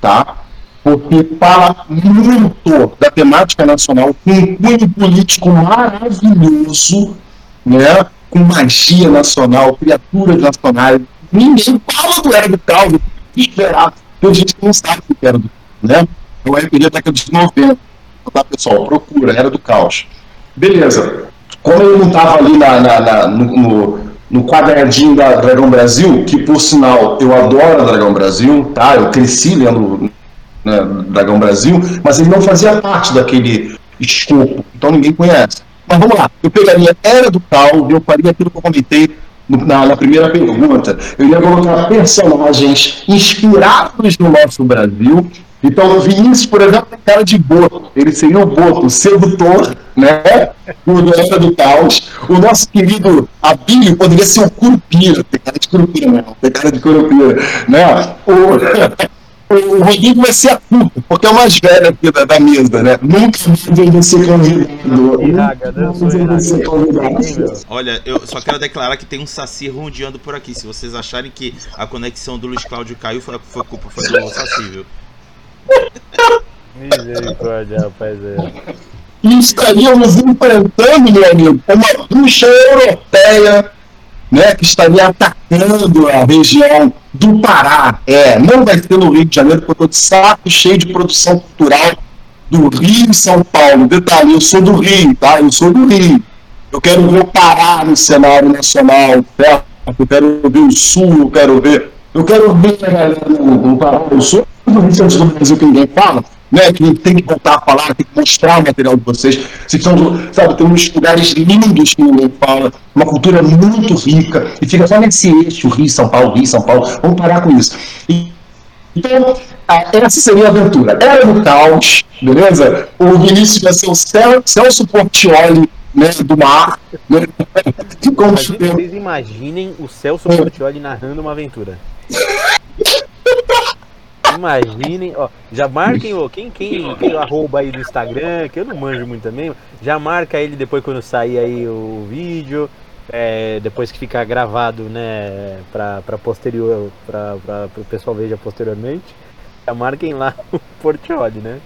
Speaker 3: tá? Porque fala muito da temática nacional, com um cunho político maravilhoso, né? com magia nacional, criaturas nacionais. Ninguém fala do Era do Caos, esperar, tem gente que não sabe o que era do né? O RPG da década de 90 tá, pessoal? Procura, Era do Caos. Beleza. como ele não estava ali na, na, na no, no, no, quadradinho da Dragão Brasil, que por sinal eu adoro a Dragão Brasil, tá? Eu cresci lendo né, Dragão Brasil, mas ele não fazia parte daquele escopo, então ninguém conhece. Mas vamos lá, eu pegaria Era do Caos, eu faria aquilo que eu comentei na, na, primeira pergunta, eu ia colocar personagens inspirados no nosso Brasil. Então, o Vinícius, por exemplo, tem cara de boto. Ele seria o boto, o sedutor, né? O Era do Caos. O nosso querido Abílio poderia ser o Curupira. Tem cara de Curupira, né? Tem cara de Curupira, né? O o Rodrigo vai ser a culpa, porque é o mais velho aqui da, da mesa, né? Nunca vai ser
Speaker 1: convidado. Olha, eu só quero declarar que tem um saci rondeando por aqui. Se vocês acharem que a conexão do Luiz Cláudio caiu, foi, foi culpa foi do saci, viu?
Speaker 2: Misericórdia, rapaziada.
Speaker 3: E estaríamos enfrentando, meu amigo, uma bruxa europeia né, que estaria atacando a região do Pará. É, não vai ser no Rio de Janeiro, porque eu estou de saco cheio de produção cultural do Rio e São Paulo. Detalhe, eu sou do Rio, tá? Eu sou do Rio. Eu quero ver o Pará no cenário nacional, certo? Eu quero ver o Sul, eu quero ver. Eu quero ver a galera no Pará. Eu sou do Rio do Brasil que ninguém fala né, que tem que voltar a falar, tem que mostrar o material de vocês. Vocês são, sabe, tem uns lugares lindos que ninguém fala, uma cultura muito rica, e fica só nesse eixo, Rio, São Paulo, Rio, São Paulo. Vamos parar com isso. E, então, essa seria a aventura. Era no caos, beleza? O Vinícius vai ser o Celso Portioli né, do mar. Né?
Speaker 2: Imagina, vocês imaginem o Celso Portioli narrando uma aventura. Imaginem, ó, já marquem o quem, quem, quem arroba aí do Instagram, que eu não manjo muito também, já marca ele depois quando sair aí o vídeo, é, depois que ficar gravado, né, pra, pra posterior, pra, pra, o pessoal veja posteriormente, já marquem lá o Portioli, né?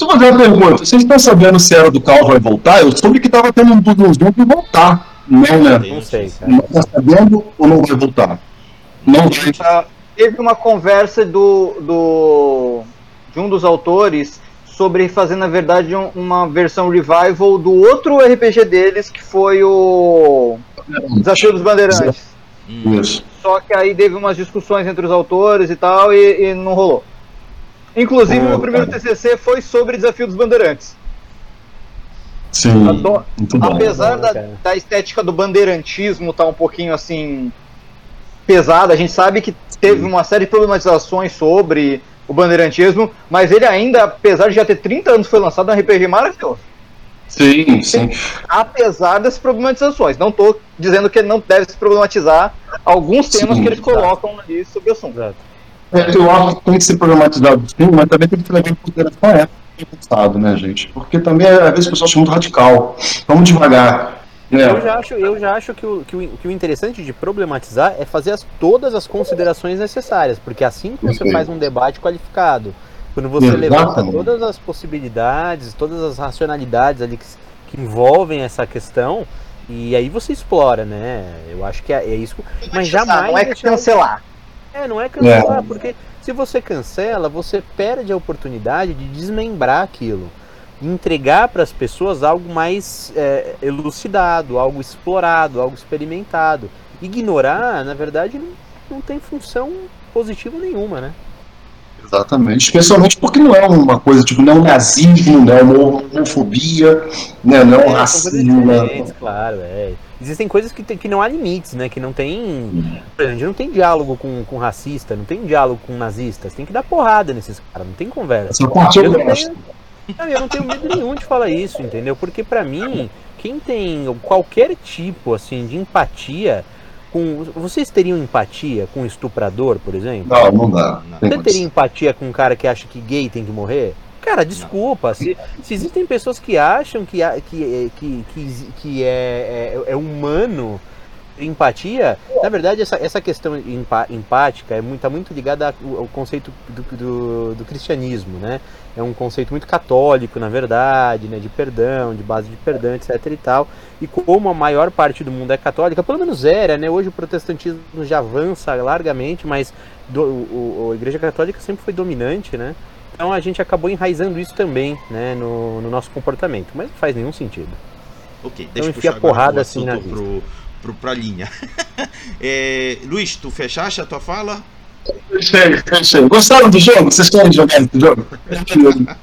Speaker 3: Eu fazer uma pergunta, vocês estão sabendo se era do carro vai voltar? Eu soube que tava tendo um dos junto e voltar,
Speaker 2: não, né? Não sei, cara.
Speaker 3: Não tá sabendo ou não vai voltar?
Speaker 4: Não vai teve uma conversa do, do, de um dos autores sobre fazer, na verdade, um, uma versão revival do outro RPG deles, que foi o Desafio dos Bandeirantes. Isso. Só que aí teve umas discussões entre os autores e tal, e, e não rolou. Inclusive, o meu primeiro TCC foi sobre Desafio dos Bandeirantes.
Speaker 3: Sim.
Speaker 4: Adoro, apesar da, da estética do bandeirantismo estar tá um pouquinho assim pesada, a gente sabe que teve uma série de problematizações sobre o bandeirantismo, mas ele ainda, apesar de já ter 30 anos, foi lançado um RPG maravilhoso.
Speaker 3: Sim, sim.
Speaker 4: Apesar das problematizações. Não estou dizendo que ele não deve se problematizar alguns temas sim, que eles colocam ali sobre o assunto. É,
Speaker 3: eu acho que tem que ser problematizado sim, mas também tem que levar em consideração a época passado, né, gente? Porque também, às vezes, o pessoal acha muito radical. Vamos devagar.
Speaker 2: É. Eu já acho, eu já acho que, o, que, o, que o interessante de problematizar é fazer as, todas as considerações necessárias, porque assim que você faz um debate qualificado, quando você levanta todas as possibilidades, todas as racionalidades ali que, que envolvem essa questão, e aí você explora, né? Eu acho que é, é isso. Mas jamais.
Speaker 4: Não é cancelar.
Speaker 2: É, não é cancelar, é. porque se você cancela, você perde a oportunidade de desmembrar aquilo entregar para as pessoas algo mais é, elucidado, algo explorado, algo experimentado. Ignorar, na verdade, não, não tem função positiva nenhuma, né?
Speaker 3: Exatamente, especialmente porque não é uma coisa tipo, não é um nazismo, não é uma homofobia, né, não é um é, racismo. Né?
Speaker 2: Claro, é. Existem coisas que, tem, que não há limites, né? Que não tem. A gente não tem diálogo com, com racista, não tem diálogo com nazistas, tem que dar porrada nesses caras, não tem conversa.
Speaker 3: Essa parte eu, eu gosto. Tenho,
Speaker 2: eu não tenho medo nenhum de falar isso, entendeu? Porque para mim, quem tem qualquer tipo assim de empatia com vocês teriam empatia com um estuprador, por exemplo?
Speaker 3: Não, não dá.
Speaker 2: Você teria empatia com um cara que acha que gay tem que morrer? Cara, desculpa. Se, se existem pessoas que acham que, que, que, que, que é, é, é humano empatia, na verdade, essa, essa questão empática é muito, tá muito ligada ao, ao conceito do, do, do, cristianismo, né? É um conceito muito católico, na verdade, né? De perdão, de base de perdão, etc e tal. E como a maior parte do mundo é católica, pelo menos era, né? Hoje o protestantismo já avança largamente, mas do, o, a Igreja Católica sempre foi dominante, né? Então a gente acabou enraizando isso também, né? No, no nosso comportamento, mas não faz nenhum sentido.
Speaker 1: Ok, deixa então, eu puxar porrada assim na pro, pro, pra linha. é, Luiz, tu fechaste a tua fala?
Speaker 3: Gostaram do jogo? Vocês querem jogar esse jogo?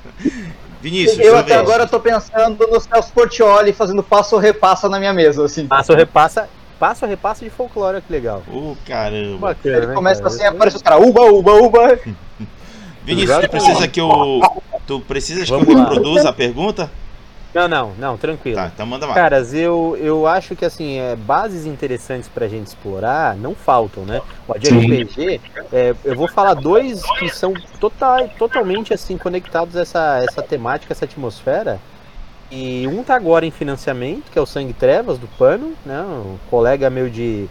Speaker 4: Vinícius, eu até vez. agora tô pensando no Celso Portioli fazendo passo ou repassa na minha mesa, assim.
Speaker 2: Passo ou repassa, passo ou repassa de folclore, que legal.
Speaker 1: Ô, oh, caramba.
Speaker 4: Bacana, Ele né, começa cara? assim, aparece os caras, uba, uba, uba.
Speaker 1: Vinícius, tu precisa que eu. Tu precisas Vamos que eu reproduza a pergunta?
Speaker 2: Não, não, não, tranquilo.
Speaker 1: Tá, então manda
Speaker 2: mais. Caras, eu, eu acho que assim, é, bases interessantes pra gente explorar não faltam, né? O de RPG, é, eu vou falar dois que são total, totalmente assim conectados a essa, essa temática, essa atmosfera. E um tá agora em financiamento, que é o Sangue Trevas, do Pano, né? Um colega meu de,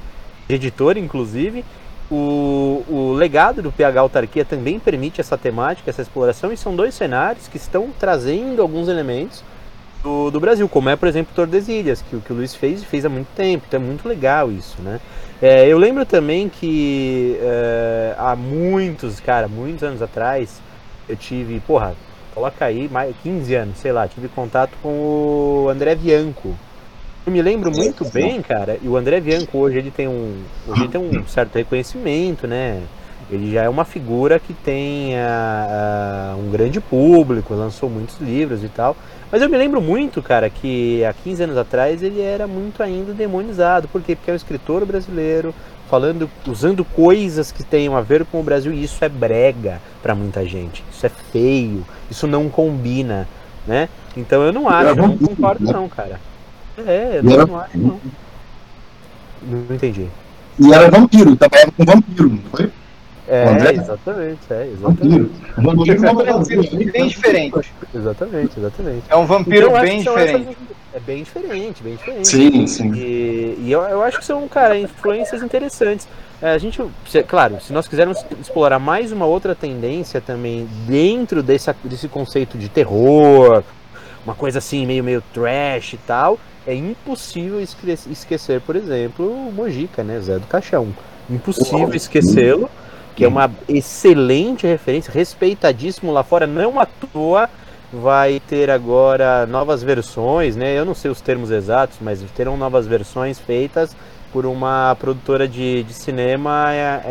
Speaker 2: de editor, inclusive. O, o legado do PH Autarquia também permite essa temática, essa exploração, e são dois cenários que estão trazendo alguns elementos do, do Brasil, como é, por exemplo, Tordesilhas, que, que o Luiz fez e fez há muito tempo, então é muito legal isso, né? É, eu lembro também que é, há muitos, cara, muitos anos atrás, eu tive, porra, coloca aí, mais 15 anos, sei lá, tive contato com o André Bianco. Eu me lembro muito bem, cara, e o André Bianco hoje ele tem um, hoje ele tem um certo reconhecimento, né? Ele já é uma figura que tem um grande público, lançou muitos livros e tal. Mas eu me lembro muito, cara, que há 15 anos atrás ele era muito ainda demonizado. Por quê? Porque é um escritor brasileiro falando, usando coisas que tenham a ver com o Brasil e isso é brega para muita gente. Isso é feio, isso não combina, né? Então eu não acho, eu não concordo não, cara. É, eu não, não acho não. Não entendi.
Speaker 3: E era vampiro, era com vampiro, não foi?
Speaker 2: É, André? exatamente, é, exatamente.
Speaker 4: É um vampiro bem diferente.
Speaker 2: Exatamente, exatamente.
Speaker 4: É um vampiro então, bem diferente. Essas,
Speaker 2: é bem diferente, bem diferente.
Speaker 3: Sim, sim.
Speaker 2: E, e eu, eu, acho que são, cara, influências interessantes. É, a gente, se, claro, se nós quisermos explorar mais uma outra tendência também dentro desse, desse conceito de terror, uma coisa assim, meio, meio trash e tal, é impossível esquecer, por exemplo, o Mojica, né? Zé do Caixão. Impossível esquecê-lo que é uma excelente referência, respeitadíssimo lá fora, não à toa vai ter agora novas versões, né? Eu não sei os termos exatos, mas terão novas versões feitas por uma produtora de, de cinema é,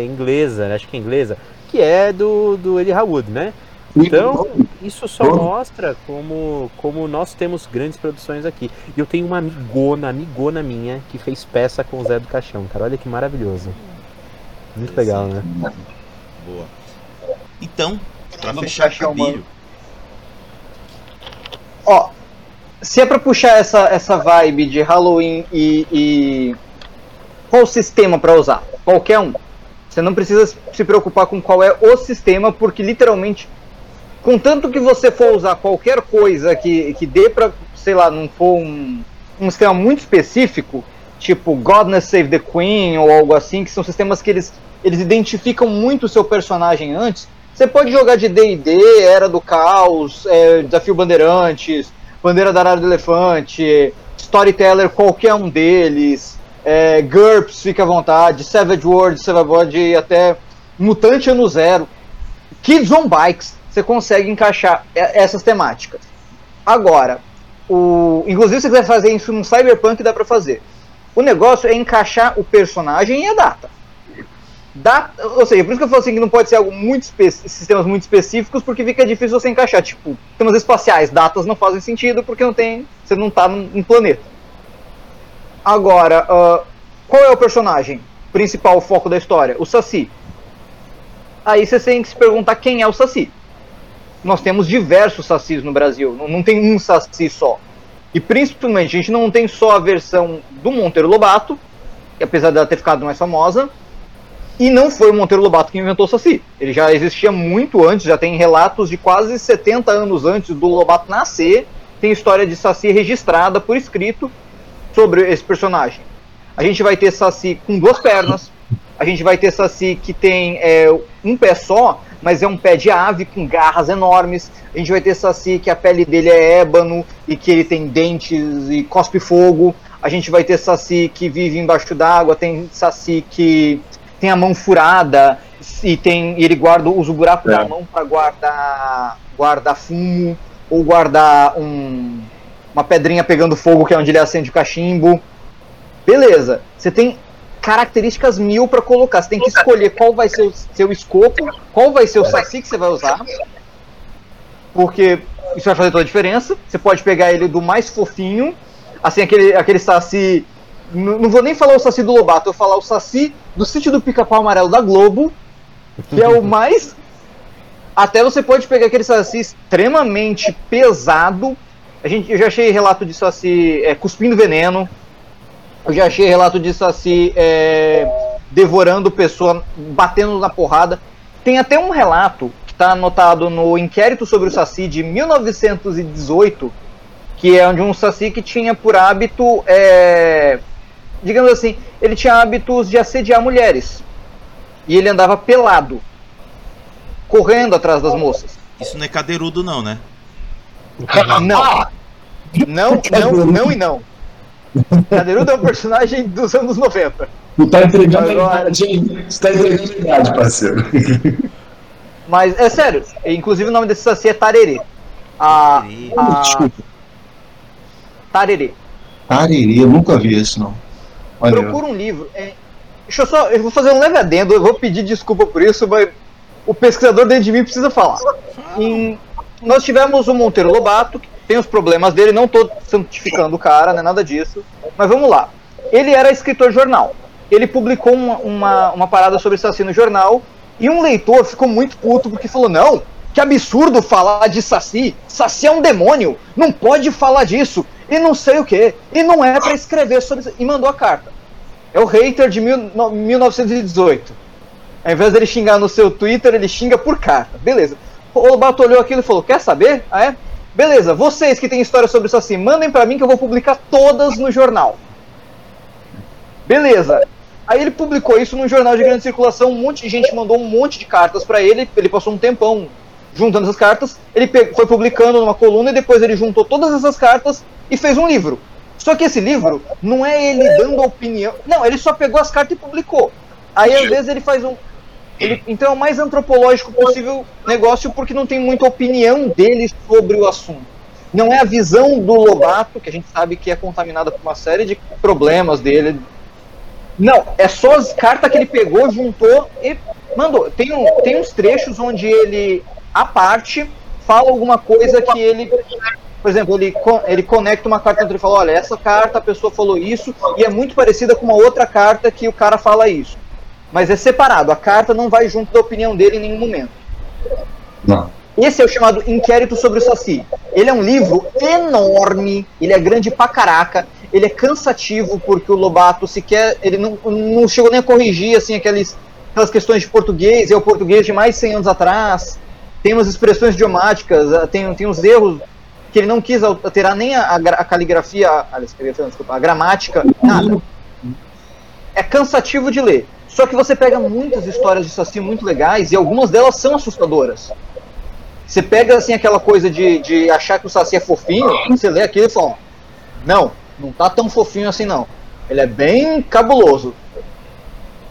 Speaker 2: é, inglesa, acho que é inglesa, que é do, do Eli Hawood, né? Então, isso só mostra como, como nós temos grandes produções aqui. E eu tenho uma amigona, amigona minha, que fez peça com o Zé do Caixão, cara. Olha que maravilhoso. Muito legal, né?
Speaker 1: Boa. Então, pra fechar o cabelo.
Speaker 4: Ó, se é pra puxar essa, essa vibe de Halloween e, e... qual sistema para usar? Qualquer um. Você não precisa se preocupar com qual é o sistema, porque literalmente, contanto que você for usar qualquer coisa que, que dê pra, sei lá, não for um, um sistema muito específico, tipo Godness Save the Queen ou algo assim, que são sistemas que eles, eles identificam muito o seu personagem antes. Você pode jogar de D&D, Era do Caos, é, Desafio Bandeirantes, Bandeira da Arara do Elefante, Storyteller, qualquer um deles, é, GURPS, fica à vontade, Savage World, você pode até Mutante Ano Zero, Kids on Bikes, você consegue encaixar essas temáticas. Agora, o, inclusive se você quiser fazer isso no Cyberpunk, dá para fazer. O negócio é encaixar o personagem e a data. data ou seja, por isso que eu falo assim que não pode ser algo muito sistemas muito específicos, porque fica difícil você encaixar. Tipo, sistemas espaciais, datas não fazem sentido porque não tem. Você não está num planeta. Agora, uh, qual é o personagem principal, foco da história? O Saci. Aí você tem que se perguntar quem é o Saci. Nós temos diversos Sacis no Brasil, não, não tem um Saci só. E principalmente, a gente não tem só a versão do Monteiro Lobato, que apesar dela ter ficado mais famosa, e não foi o Monteiro Lobato que inventou o Saci. Ele já existia muito antes, já tem relatos de quase 70 anos antes do Lobato nascer, tem história de Saci registrada por escrito sobre esse personagem. A gente vai ter Saci com duas pernas, a gente vai ter Saci que tem é, um pé só, mas é um pé de ave com garras enormes. A gente vai ter Saci que a pele dele é ébano e que ele tem dentes e cospe fogo. A gente vai ter Saci que vive embaixo d'água, tem Saci que tem a mão furada e tem ele guarda usa o buraco é. da mão para guardar guardar fumo ou guardar um uma pedrinha pegando fogo, que é onde ele acende o cachimbo. Beleza. Você tem características mil para colocar. Você tem que escolher qual vai ser o seu escopo, qual vai ser o saci que você vai usar. Porque isso vai fazer toda a diferença. Você pode pegar ele do mais fofinho, assim, aquele, aquele saci. Não, não vou nem falar o saci do Lobato, eu vou falar o saci do sítio do pica-pau amarelo da Globo, que é o mais. Até você pode pegar aquele saci extremamente pesado. A gente, eu já achei relato de saci é, cuspindo veneno. Eu já achei relato de saci é, devorando pessoa, batendo na porrada. Tem até um relato que está anotado no inquérito sobre o saci de 1918, que é onde um saci que tinha por hábito, é, digamos assim, ele tinha hábitos de assediar mulheres. E ele andava pelado, correndo atrás das moças.
Speaker 1: Isso não é cadeirudo não, né?
Speaker 4: Não. Não, não, não e não. Cadeirudo é um personagem dos anos 90.
Speaker 3: Tu tá entregando a idade, hein? Tu tá entregando a idade, parceiro.
Speaker 4: Mas é sério, inclusive o nome desse saci é Tarerê. A, a...
Speaker 3: Desculpa.
Speaker 4: Tarerê.
Speaker 3: Tarerê, eu nunca vi isso, não. Olha,
Speaker 4: Procura um livro. é, Deixa eu só. Eu vou fazer um leve adendo, eu vou pedir desculpa por isso, mas o pesquisador dentro de mim precisa falar. Em- nós tivemos o Monteiro Lobato, que tem os problemas dele, não tô santificando o cara, não é nada disso. Mas vamos lá. Ele era escritor jornal. Ele publicou uma, uma, uma parada sobre Saci no jornal, e um leitor ficou muito puto porque falou: não, que absurdo falar de Saci. Saci é um demônio, não pode falar disso. E não sei o que. E não é pra escrever sobre isso. E mandou a carta. É o hater de mil, no- 1918. Ao invés dele xingar no seu Twitter, ele xinga por carta. Beleza. O Lobato olhou aquilo e falou: Quer saber? Ah, é? Beleza, vocês que têm história sobre isso assim, mandem pra mim que eu vou publicar todas no jornal. Beleza. Aí ele publicou isso num jornal de grande circulação, um monte de gente mandou um monte de cartas pra ele, ele passou um tempão juntando essas cartas, ele foi publicando numa coluna e depois ele juntou todas essas cartas e fez um livro. Só que esse livro não é ele dando opinião, não, ele só pegou as cartas e publicou. Aí às vezes ele faz um ele, então é o mais antropológico possível negócio porque não tem muita opinião dele sobre o assunto. Não é a visão do Lobato, que a gente sabe que é contaminada por uma série de problemas dele. Não, é só as cartas que ele pegou, juntou e mandou. Tem, um, tem uns trechos onde ele, à parte, fala alguma coisa que ele. Por exemplo, ele, ele conecta uma carta entre e fala: olha, essa carta a pessoa falou isso e é muito parecida com uma outra carta que o cara fala isso. Mas é separado, a carta não vai junto da opinião dele em nenhum momento.
Speaker 3: Não.
Speaker 4: Esse é o chamado Inquérito sobre o Saci. Ele é um livro enorme, ele é grande pra caraca, ele é cansativo porque o Lobato sequer, ele não, não chegou nem a corrigir assim aqueles, aquelas questões de português, é o português de mais de 100 anos atrás. Tem umas expressões idiomáticas, ah, tem, tem uns erros que ele não quis alterar nem a, a gra- a caligrafia, a, desculpa, a gramática, nada. É cansativo de ler. Só que você pega muitas histórias de Saci muito legais e algumas delas são assustadoras. Você pega assim aquela coisa de, de achar que o Saci é fofinho, você lê aquilo e fala: Não, não tá tão fofinho assim não. Ele é bem cabuloso.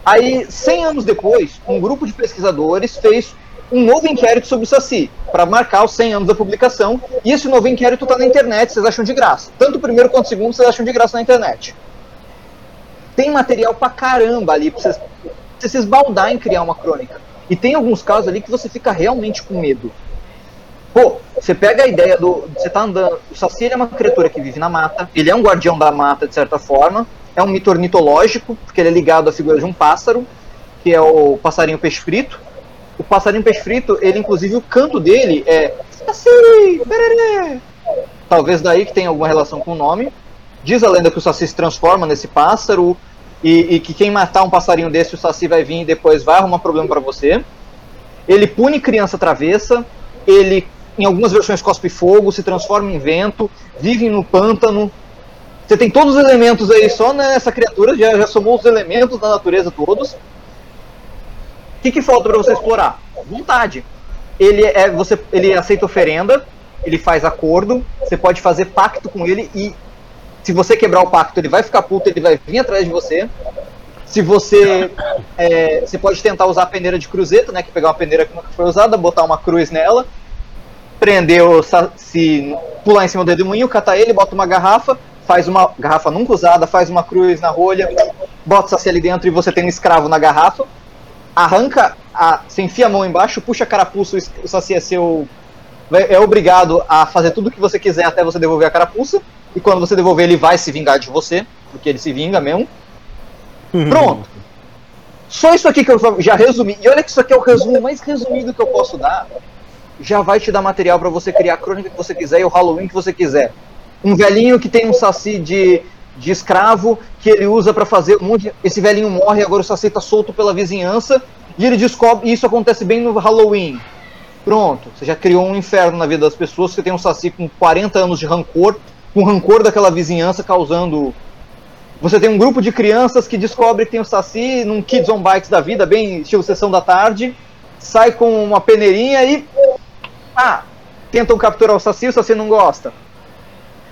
Speaker 4: Aí, 100 anos depois, um grupo de pesquisadores fez um novo inquérito sobre o Saci, para marcar os 100 anos da publicação, e esse novo inquérito tá na internet, vocês acham de graça. Tanto o primeiro quanto o segundo vocês acham de graça na internet. Tem material pra caramba ali, pra você se esbaldar em criar uma crônica. E tem alguns casos ali que você fica realmente com medo. Pô, você pega a ideia do. Você tá andando. O Saci é uma criatura que vive na mata, ele é um guardião da mata, de certa forma. É um mito ornitológico, porque ele é ligado à figura de um pássaro, que é o passarinho peixe frito. O passarinho peixe frito, ele, inclusive, o canto dele é. Saci! Pererê! Talvez daí que tenha alguma relação com o nome. Diz a lenda que o Saci se transforma nesse pássaro e, e que quem matar um passarinho desse, o Saci vai vir e depois vai arrumar problema pra você. Ele pune criança travessa, ele em algumas versões cospe fogo, se transforma em vento, vive no pântano. Você tem todos os elementos aí só nessa criatura, já, já somou os elementos da natureza todos. O que, que falta para você explorar? Vontade. Ele é você, ele aceita oferenda, ele faz acordo, você pode fazer pacto com ele e se você quebrar o pacto, ele vai ficar puto, ele vai vir atrás de você. Se você. é, você pode tentar usar a peneira de cruzeta, né? Que é pegar uma peneira que nunca foi usada, botar uma cruz nela. prender o Saci, pular em cima do redemoinho, catar ele, bota uma garrafa, faz uma garrafa nunca usada, faz uma cruz na rolha, bota o Saci ali dentro e você tem um escravo na garrafa, arranca, a, você enfia a mão embaixo, puxa a carapuça, o Saci é seu. É obrigado a fazer tudo o que você quiser até você devolver a carapuça. E quando você devolver, ele vai se vingar de você, porque ele se vinga mesmo. Pronto. Só isso aqui que eu já resumi. E olha que isso aqui é o resumo mais resumido que eu posso dar. Já vai te dar material para você criar a crônica que você quiser e o Halloween que você quiser. Um velhinho que tem um saci de, de escravo que ele usa para fazer um monte. Esse velhinho morre, agora o saci tá solto pela vizinhança e ele descobre. E isso acontece bem no Halloween. Pronto, você já criou um inferno na vida das pessoas. Você tem um saci com 40 anos de rancor, com rancor daquela vizinhança causando você tem um grupo de crianças que descobre que tem o Saci num Kids on Bikes da vida, bem estilo sessão da tarde, sai com uma peneirinha e. Ah! Tentam capturar o Saci, o Saci não gosta.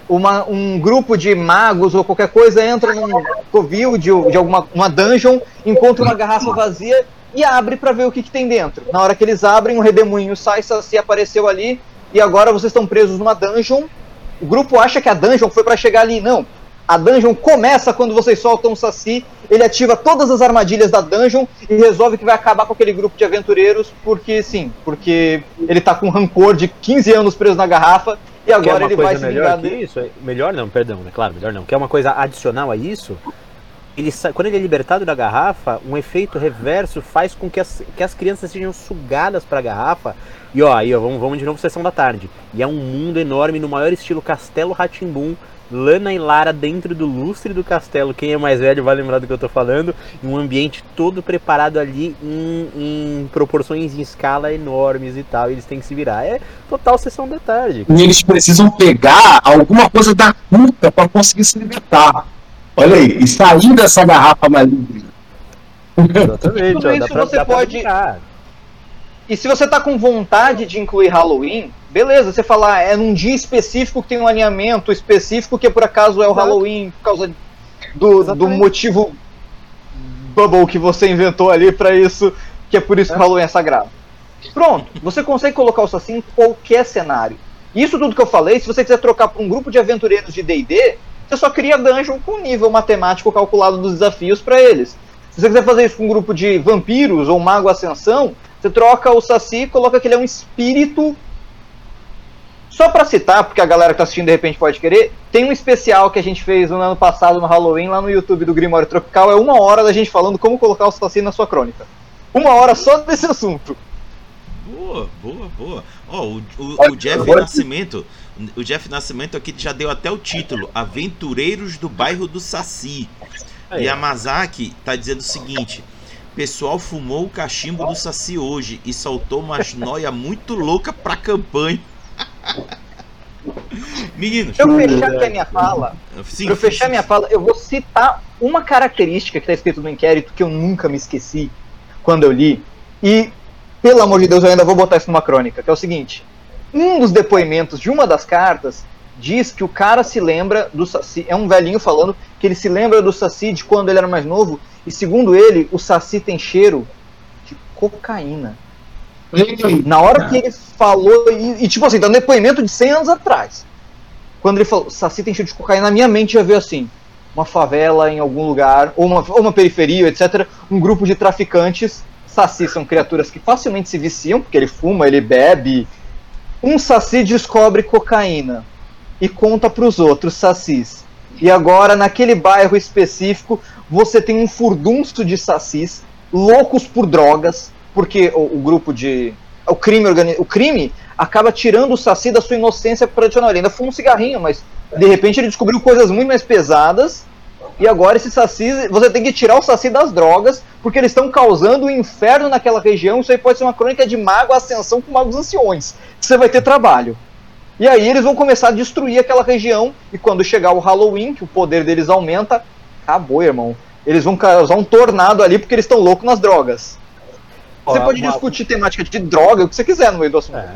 Speaker 4: Uma, um grupo de magos ou qualquer coisa entra num covil de, de alguma uma dungeon, encontra uma garrafa vazia e abre para ver o que, que, tem dentro. Na hora que eles abrem, um redemoinho sai, Saci apareceu ali e agora vocês estão presos numa dungeon. O grupo acha que a dungeon foi para chegar ali. Não, a dungeon começa quando vocês soltam o Saci, ele ativa todas as armadilhas da dungeon e resolve que vai acabar com aquele grupo de aventureiros, porque sim, porque ele tá com rancor de 15 anos preso na garrafa e agora ele vai se
Speaker 2: vingar dele. Isso? Melhor não, perdão, é claro, melhor não. Quer uma coisa adicional a isso? Ele, quando ele é libertado da garrafa, um efeito reverso faz com que as, que as crianças sejam sugadas para a garrafa. E ó, aí ó, vamos, vamos de novo sessão da tarde. E é um mundo enorme no maior estilo Castelo Ratimbum Lana e Lara dentro do lustre do castelo. Quem é mais velho vai lembrar do que eu tô falando. Um ambiente todo preparado ali em, em proporções em escala enormes e tal. E eles têm que se virar. É total sessão da tarde.
Speaker 3: E eles precisam pegar alguma coisa da cuca para conseguir se libertar. Olha aí, e sair dessa garrafa maligna.
Speaker 4: Exatamente. Tudo ó, isso pra, você pode. E se você tá com vontade de incluir Halloween, beleza, você falar ah, é num dia específico que tem um alinhamento específico que por acaso é o Exato. Halloween por causa do, do motivo bubble que você inventou ali para isso, que é por isso é. que o Halloween é sagrado. Pronto, você consegue colocar isso assim em qualquer cenário. Isso tudo que eu falei, se você quiser trocar para um grupo de aventureiros de D&D, você só cria dungeon com nível matemático calculado dos desafios para eles. Se você quiser fazer isso com um grupo de vampiros ou mago ascensão, você troca o Saci e coloca que ele é um espírito. Só para citar, porque a galera que tá assistindo de repente pode querer, tem um especial que a gente fez no ano passado no Halloween lá no YouTube do Grimório Tropical. É uma hora da gente falando como colocar o Saci na sua crônica. Uma hora só desse assunto.
Speaker 1: Boa, boa, boa. Ó, oh, o, o, o Jeff Nascimento, o Jeff Nascimento aqui já deu até o título: Aventureiros do Bairro do Saci. E a Mazaki tá dizendo o seguinte: Pessoal fumou o cachimbo do Saci hoje e soltou uma noia muito louca pra campanha.
Speaker 4: Meninos. Eu fechar aqui a minha fala, sim, pra eu fechar sim, minha fala, eu vou citar uma característica que está escrito no inquérito que eu nunca me esqueci quando eu li. E, pelo amor de Deus, eu ainda vou botar isso numa crônica, que é o seguinte. Um dos depoimentos de uma das cartas diz que o cara se lembra do Saci. É um velhinho falando que ele se lembra do Saci de quando ele era mais novo e segundo ele, o Saci tem cheiro de cocaína. Na hora que ele falou, e, e tipo assim, tá um depoimento de 100 anos atrás. Quando ele falou, Saci tem cheiro de cocaína, na minha mente já veio assim: uma favela em algum lugar, ou uma, ou uma periferia, etc. Um grupo de traficantes. Saci são criaturas que facilmente se viciam, porque ele fuma, ele bebe. Um Saci descobre cocaína e conta para os outros Sacis. E agora, naquele bairro específico, você tem um furdunço de sacis loucos por drogas, porque o, o grupo de. O crime, o crime acaba tirando o saci da sua inocência tradicional. Ele ainda fuma um cigarrinho, mas de repente ele descobriu coisas muito mais pesadas. E agora esse saci, você tem que tirar o saci das drogas, porque eles estão causando um inferno naquela região. Isso aí pode ser uma crônica de mago ascensão com magos anciões. Você vai ter trabalho. E aí eles vão começar a destruir aquela região. E quando chegar o Halloween, que o poder deles aumenta, acabou, irmão. Eles vão causar um tornado ali porque eles estão loucos nas drogas. Você Ó, pode uma... discutir temática de droga, o que você quiser no meio do assunto. É.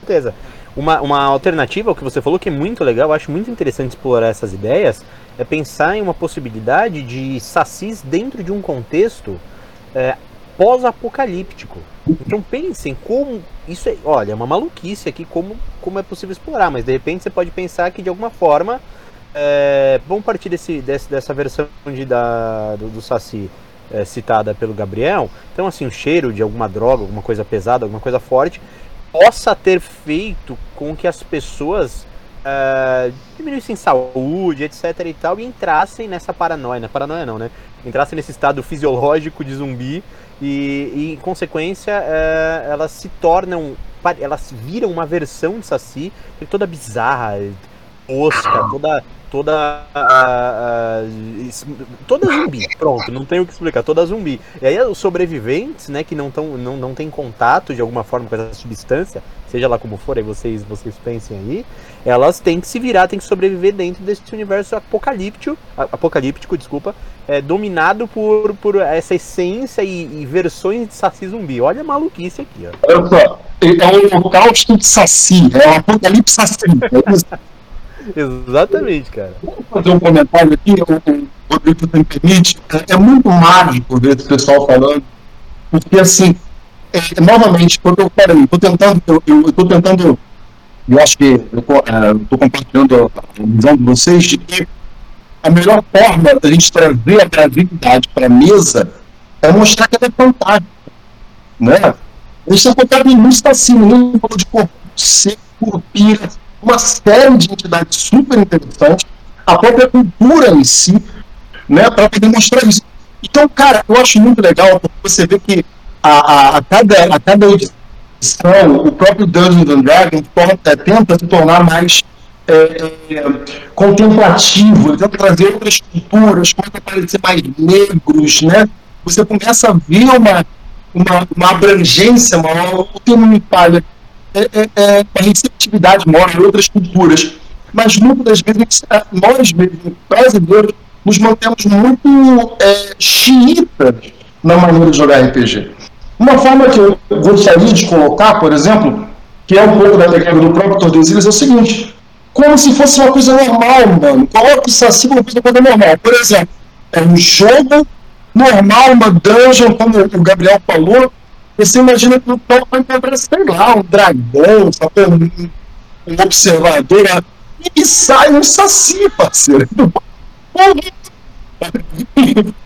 Speaker 2: Certeza. Uma, uma alternativa ao que você falou, que é muito legal, eu acho muito interessante explorar essas ideias, é pensar em uma possibilidade de sacis dentro de um contexto é, pós-apocalíptico. Então pensem como, isso é, olha, é uma maluquice aqui como, como é possível explorar, mas de repente você pode pensar que de alguma forma é, vamos partir desse, desse, dessa versão de, da, do, do Saci é, citada pelo Gabriel. Então, assim, o cheiro de alguma droga, alguma coisa pesada, alguma coisa forte, possa ter feito com que as pessoas uh, diminuíssem saúde, etc e tal, e entrassem nessa paranoia, não é paranoia não, né? Entrassem nesse estado fisiológico de zumbi e, e em consequência, uh, elas se tornam, elas viram uma versão de Saci toda bizarra, osca, toda toda a, a, toda zumbi, pronto, não tenho o que explicar, toda zumbi. E aí os sobreviventes, né, que não tão, não, não tem contato de alguma forma com essa substância, seja lá como for, aí vocês vocês pensem aí, elas têm que se virar, têm que sobreviver dentro desse universo apocalíptico, apocalíptico, desculpa, é, dominado por, por essa essência e, e versões de saci zumbi. Olha a maluquice aqui, ó.
Speaker 3: Olha só, é um holocausto de saci, é um apocalipse saci. É
Speaker 2: Exatamente, cara.
Speaker 3: Vou fazer um comentário aqui, o Rodrigo me permite. É muito mágico ver esse pessoal falando, porque assim, é, novamente, quando eu estou tentando, eu estou tentando, eu acho que eu estou é, compartilhando a visão de vocês de que a melhor forma da gente trazer a brasilidade para a mesa é mostrar que ela é fantástica. Né? A gente está focado em música assim, falou de corpo seco, curpira, uma série de entidades super interessantes, a própria cultura em si, né, para poder mostrar isso. Então, cara, eu acho muito legal porque você vê que a, a, cada, a cada edição, o próprio Dungeons and Dragons é, tenta se tornar mais é, é, contemplativo, tenta trazer outras culturas, começa a mais negros, né? Você começa a ver uma, uma, uma abrangência maior, o termo me falha, é, é, é, a receptividade maior em outras culturas. Mas muitas vezes nós mesmos, brasileiros, nos mantemos muito é, xiitas na maneira de jogar RPG. Uma forma que eu gostaria de colocar, por exemplo, que é um pouco da técnica do próprio Tordesilhas, é o seguinte: como se fosse uma coisa normal, mano. Coloque isso assim como uma coisa normal. Por exemplo, é um jogo normal, uma dungeon, como o Gabriel falou, você imagina que o Thor vai encontrar, sei lá, um dragão, um, um observador, e sai um saci, parceiro.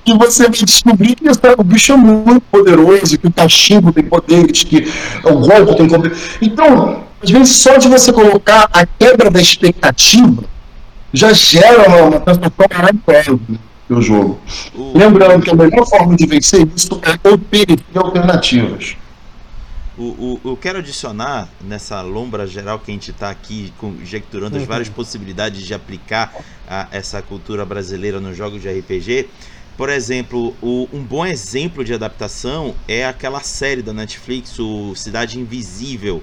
Speaker 3: e você vai descobrir que o bicho é muito poderoso, que o cachimbo tem poderes, que o golpe tem poderes. Então, às vezes, só de você colocar a quebra da expectativa já gera uma, uma transformação maravilhosa o jogo. Lembrando que a melhor forma de vencer isso é oferecer alternativas.
Speaker 1: O, o, eu quero adicionar nessa lombra geral que a gente está aqui conjecturando as várias uhum. possibilidades de aplicar a, essa cultura brasileira nos jogos de RPG. Por exemplo, o, um bom exemplo de adaptação é aquela série da Netflix, o Cidade Invisível.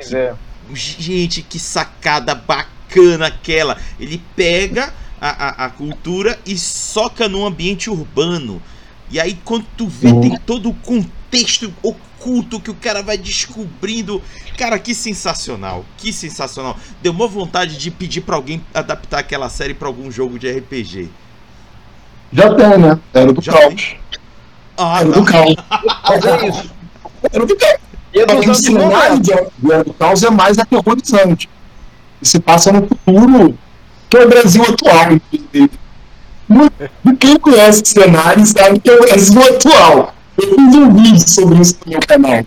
Speaker 1: Que, é. Gente, que sacada bacana aquela! Ele pega a, a, a cultura e soca no ambiente urbano. E aí, quando tu vê, tem todo o contexto oculto que o cara vai descobrindo. Cara, que sensacional! Que sensacional! Deu uma vontade de pedir para alguém adaptar aquela série para algum jogo de RPG.
Speaker 3: Já tem, né? Era do Já Caos. Ah, Era do Caos. Era do Caos. o cenário de Era do Caos é mais aterrorizante. E se passa no futuro que é o Brasil atual, inclusive. Quem conhece o cenário sabe que é o Brasil atual. Eu fiz um vídeo sobre isso no meu canal.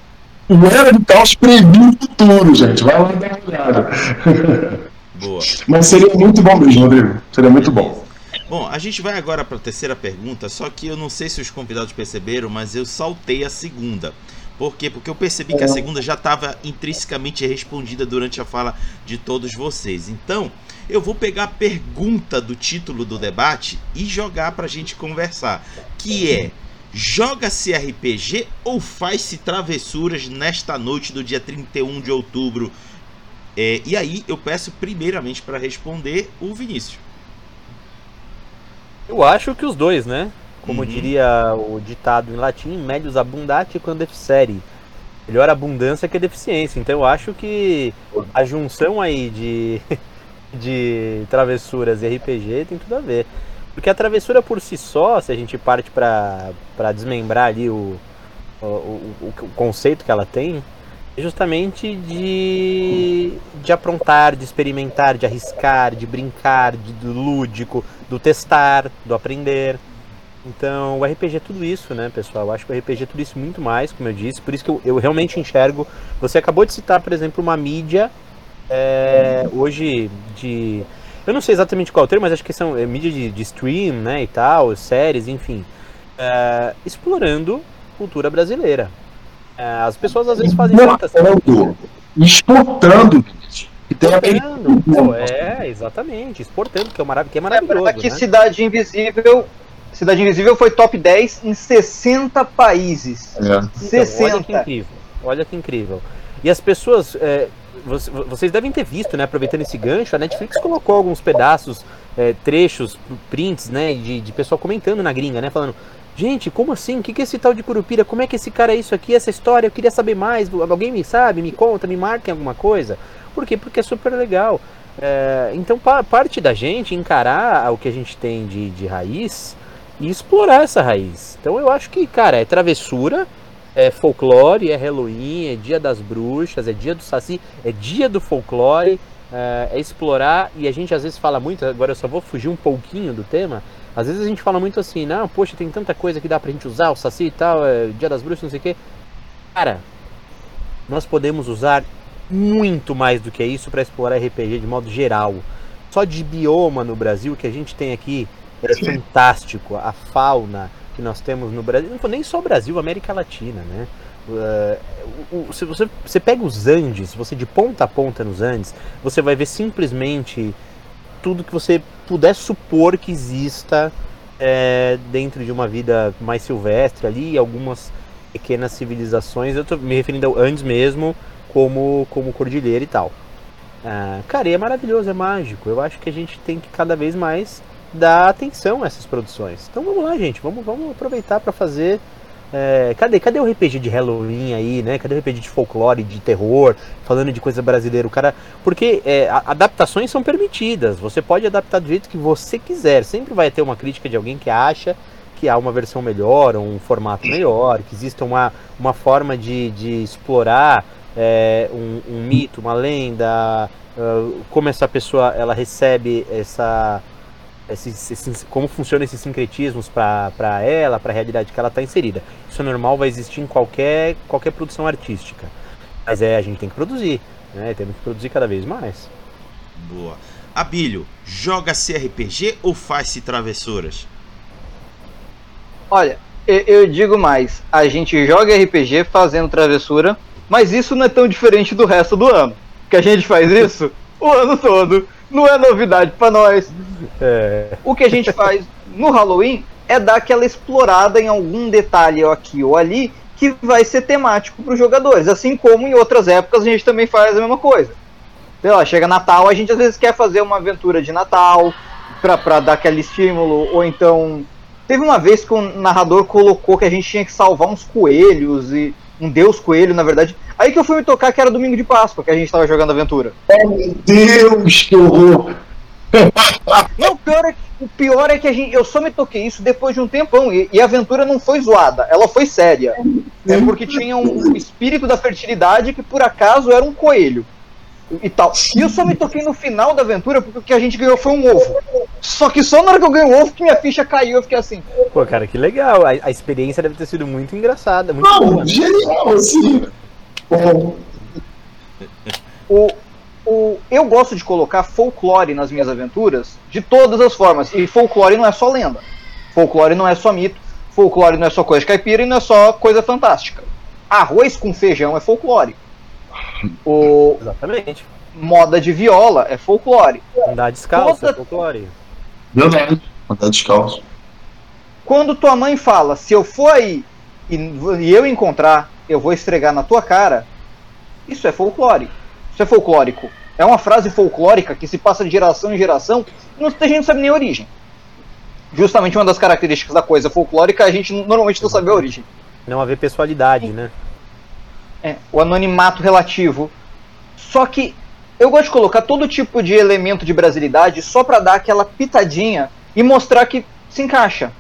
Speaker 3: O Era do Caos previu o futuro, gente. Vai lá dar uma olhada. Boa. Mas seria muito bom mesmo, Rodrigo. Seria muito bom.
Speaker 1: Bom, a gente vai agora para a terceira pergunta, só que eu não sei se os convidados perceberam, mas eu saltei a segunda. Por quê? Porque eu percebi que a segunda já estava intrinsecamente respondida durante a fala de todos vocês. Então, eu vou pegar a pergunta do título do debate e jogar para a gente conversar, que é joga-se RPG ou faz-se travessuras nesta noite do dia 31 de outubro? É, e aí eu peço primeiramente para responder o Vinícius.
Speaker 2: Eu acho que os dois, né? Como uhum. diria o ditado em latim, medius abundati quando deficere. Melhor abundância que deficiência. Então eu acho que a junção aí de, de travessuras e RPG tem tudo a ver. Porque a travessura por si só, se a gente parte para desmembrar ali o, o, o, o, conceito que ela tem, justamente de, de aprontar, de experimentar, de arriscar, de brincar, de, do lúdico, do testar, do aprender. Então, o RPG é tudo isso, né, pessoal? Eu acho que o RPG é tudo isso muito mais, como eu disse. Por isso que eu, eu realmente enxergo. Você acabou de citar, por exemplo, uma mídia é, hoje de. Eu não sei exatamente qual é o termo, mas acho que são é, mídia de, de, stream, né, e tal, séries, enfim. É, explorando cultura brasileira. É, as pessoas às vezes fazem
Speaker 3: certas Exportando.
Speaker 2: Exportando. É, exatamente. Exportando, que é, marav que é maravilhoso.
Speaker 4: Aqui, né? Cidade Invisível Cidade Invisível foi top 10 em 60 países.
Speaker 2: É. Então, 60. Olha que incrível. Olha que incrível. E as pessoas. É, vocês devem ter visto, né? Aproveitando esse gancho, a Netflix colocou alguns pedaços, é, trechos, prints, né? De, de pessoal comentando na gringa, né? Falando, gente, como assim? O que, que é esse tal de Curupira? Como é que esse cara é isso aqui, essa história? Eu queria saber mais. Alguém me sabe? Me conta, me marquem alguma coisa. Por quê? Porque é super legal. É, então, pa parte da gente encarar o que a gente tem de, de raiz e explorar essa raiz. Então, eu acho que, cara, é travessura é folclore, é Halloween, é dia das bruxas, é dia do saci, é dia do folclore, é, é, explorar, e a gente às vezes fala muito, agora eu só vou fugir um pouquinho do tema, às vezes a gente fala muito assim, não, poxa, tem tanta coisa que dá pra gente usar, o saci e tal, é, dia das bruxas, não sei o quê. Cara, nós podemos usar muito mais do que isso para explorar RPG de modo geral. Só de bioma no Brasil que a gente tem aqui é fantástico, a fauna, que nós temos no Brasil, não nem só Brasil, América Latina, né? Uh, se você, você pega os Andes, você de ponta a ponta nos Andes, você vai ver simplesmente tudo que você puder supor que exista é, dentro de uma vida mais silvestre ali, algumas pequenas civilizações. Eu estou me referindo ao Andes mesmo, como, como cordilheira e tal. Uh, cara, e é maravilhoso, é mágico. Eu acho que a gente tem que cada vez mais dar atenção a essas produções. Então vamos lá, gente, vamos, vamos aproveitar para fazer. É, cadê, cadê o RPG de Halloween aí, né? Cadê o RPG de folclore, de terror, falando de coisa brasileira? O cara. Porque é, adaptações são permitidas. Você pode adaptar do jeito que você quiser. Sempre vai ter uma crítica de alguém que acha que há uma versão melhor, um formato melhor, que exista uma, uma forma de, de explorar é, um, um, mito, uma lenda, uh, como essa pessoa ela recebe essa esse, como funcionam esses sincretismos para ela, para a realidade que ela está inserida. Isso é normal, vai existir em qualquer, qualquer produção artística. Mas é, a gente tem que produzir, né? Temos que produzir cada vez mais.
Speaker 1: Boa. Abílio, joga-se RPG ou faz-se travessuras?
Speaker 4: Olha, eu digo mais, a gente joga RPG fazendo travessura, mas isso não é tão diferente do resto do ano. Que a gente faz isso o ano todo não é novidade para nós. É. O que a gente faz no Halloween é dar aquela explorada em algum detalhe aqui ou ali que vai ser temático para os jogadores. Assim como em outras épocas a gente também faz a mesma coisa. Sei lá, chega Natal, a gente às vezes quer fazer uma aventura de Natal para dar aquele estímulo, ou então. Teve uma vez que o narrador colocou que a gente tinha que salvar uns coelhos e um deus coelho, na verdade. Aí que eu fui me tocar que era domingo de Páscoa que a gente tava jogando aventura.
Speaker 3: Oh meu Deus, que horror!
Speaker 4: Não, o pior, é, o pior é que a gente, eu só me toquei isso depois de um tempão. E, e a aventura não foi zoada, ela foi séria. É porque tinha um espírito da fertilidade que por acaso era um coelho e tal. E eu só me toquei no final da aventura porque o que a gente ganhou foi um ovo. Só que só na hora que eu ganhei o ovo que minha ficha caiu, eu fiquei assim.
Speaker 2: Pô, cara, que legal. A, a experiência deve ter sido muito engraçada, muito Não, boa.
Speaker 3: Genial, assim.
Speaker 4: O, o, eu gosto de colocar folclore nas minhas aventuras de todas as formas. E folclore não é só lenda. Folclore não é só mito. Folclore não é só coisa de caipira e não é só coisa fantástica. Arroz com feijão é folclore. O
Speaker 2: Exatamente.
Speaker 4: Moda de viola é folclore.
Speaker 2: Andar descalço Toda... é folclore.
Speaker 3: Verdade. Andar descalço.
Speaker 4: Quando tua mãe fala, se eu for aí e, e eu encontrar, eu vou estregar na tua cara, isso é folclore. Isso é folclórico. É uma frase folclórica que se passa de geração em geração e a gente não sabe nem a origem. Justamente uma das características da coisa folclórica, a gente normalmente não sabe a origem.
Speaker 2: Não haver pessoalidade, né?
Speaker 4: É, o anonimato relativo. Só que eu gosto de colocar todo tipo de elemento de brasilidade só para dar aquela pitadinha e mostrar que se encaixa.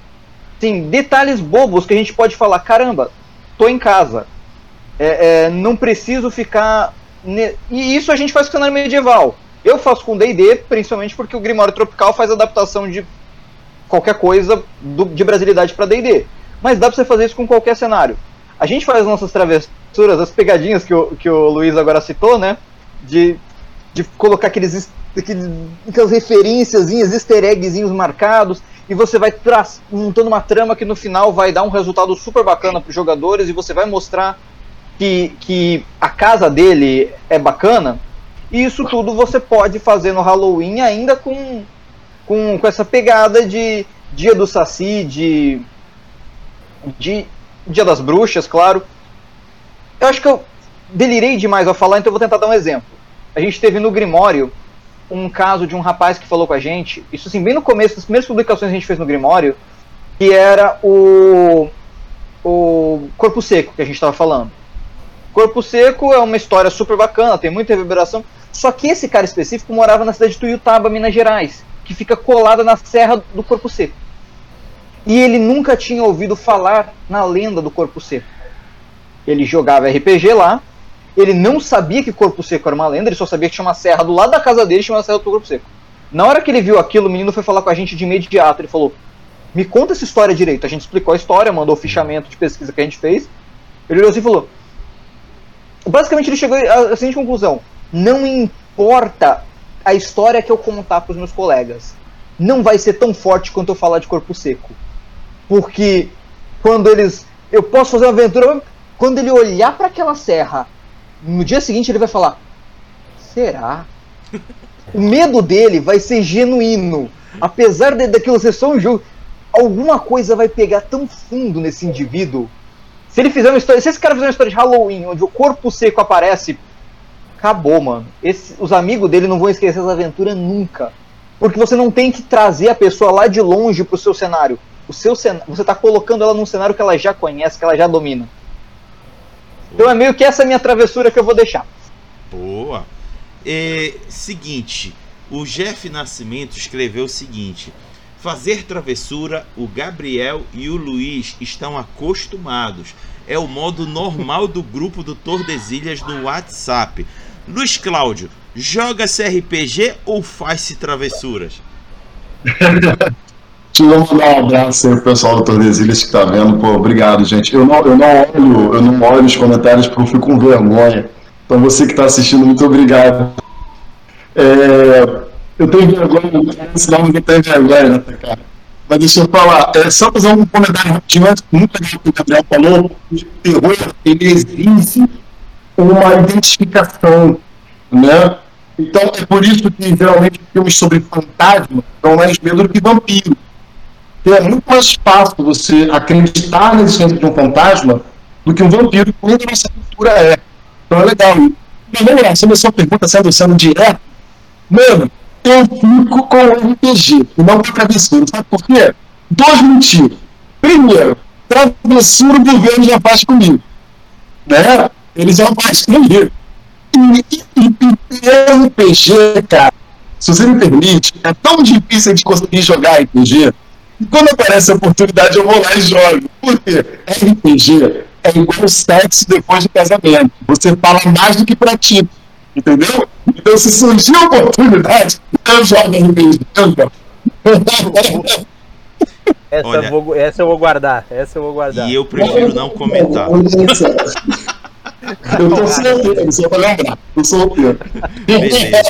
Speaker 4: Sim, detalhes bobos que a gente pode falar, caramba, tô em casa. É, é, não preciso ficar. Ne... E isso a gente faz com o cenário medieval. Eu faço com DD, principalmente porque o Grimório Tropical faz adaptação de qualquer coisa do, de brasilidade para DD. Mas dá pra você fazer isso com qualquer cenário. A gente faz as nossas travessuras, as pegadinhas que o, que o Luiz agora citou, né? De, de colocar aqueles, aqueles, aquelas referências, easter eggzinhos marcados, e você vai montando uma trama que no final vai dar um resultado super bacana para os jogadores, e você vai mostrar que, que a casa dele é bacana. E isso tudo você pode fazer no Halloween ainda com, com, com essa pegada de Dia do Saci, de, de Dia das Bruxas, claro. Eu acho que eu delirei demais ao falar, então eu vou tentar dar um exemplo. A gente teve no Grimório um caso de um rapaz que falou com a gente, isso assim, bem no começo das primeiras publicações que a gente fez no Grimório, que era o, o Corpo Seco que a gente estava falando. Corpo Seco é uma história super bacana, tem muita reverberação, só que esse cara específico morava na cidade de Tuiutaba, Minas Gerais, que fica colada na Serra do Corpo Seco. E ele nunca tinha ouvido falar na lenda do Corpo Seco. Ele jogava RPG lá, ele não sabia que Corpo Seco era uma lenda, ele só sabia que tinha uma serra do lado da casa dele chamada Serra do Corpo Seco. Na hora que ele viu aquilo, o menino foi falar com a gente de imediato. Ele falou: Me conta essa história direito. A gente explicou a história, mandou o fichamento de pesquisa que a gente fez. Ele olhou assim e falou: Basicamente, ele chegou à seguinte conclusão: Não importa a história que eu contar para os meus colegas, não vai ser tão forte quanto eu falar de Corpo Seco. Porque quando eles. Eu posso fazer uma aventura. Quando ele olhar para aquela serra, no dia seguinte ele vai falar: Será? O medo dele vai ser genuíno. Apesar de, daquilo ser só um jogo, alguma coisa vai pegar tão fundo nesse indivíduo. Se ele fizer uma história. Se esse cara fizer uma história de Halloween, onde o corpo seco aparece, acabou, mano. Esse, os amigos dele não vão esquecer essa aventura nunca. Porque você não tem que trazer a pessoa lá de longe pro seu cenário o seu você está colocando ela num cenário que ela já conhece, que ela já domina. Então é meio que essa minha travessura que eu vou deixar.
Speaker 1: Boa. É, seguinte, o Jeff Nascimento escreveu o seguinte: fazer travessura, o Gabriel e o Luiz estão acostumados. É o modo normal do grupo do Tordesilhas no WhatsApp. Luiz Cláudio, joga CRPG ou faz-se travessuras?
Speaker 3: Deixa eu mandar um abraço aí pro pessoal do Tordesilhas que tá vendo. Pô, obrigado, gente. Eu não, eu não olho, eu não olho os comentários porque eu fico com vergonha. Então você que está assistindo, muito obrigado. É, eu tenho vergonha, senão ninguém tem vergonha, né, cara? Mas deixa eu falar, é, só fazer um comentário rapidinho, muito legal que o Gabriel falou, o terror, ele exige uma identificação, né? Então é por isso que geralmente filmes sobre fantasma dão mais medo do que vampiro é muito mais fácil você acreditar na existência de um fantasma do que um vampiro, como a nossa cultura é. Então é legal. Mas vamos lá, sobre a sua pergunta sendo, sendo direto, mano, eu fico com o RPG e não com a travessura. Sabe por quê? Dois motivos. Primeiro, travessura o governo já faz comigo. Né? Eles já faz comigo. E, e, e RPG, cara, se você me permite, é tão difícil de conseguir jogar RPG quando aparece a oportunidade, eu vou lá e jogo. Por quê? RPG é igual sexo depois do casamento. Você fala mais do que pratica. Entendeu? Então, se surgir a oportunidade, eu jogo RPG.
Speaker 2: Essa, Olha, eu vou, essa eu vou guardar. Essa eu vou guardar.
Speaker 1: E eu prefiro não comentar.
Speaker 3: eu tô solteiro, só pra lembrar. Tô solteiro. Beleza.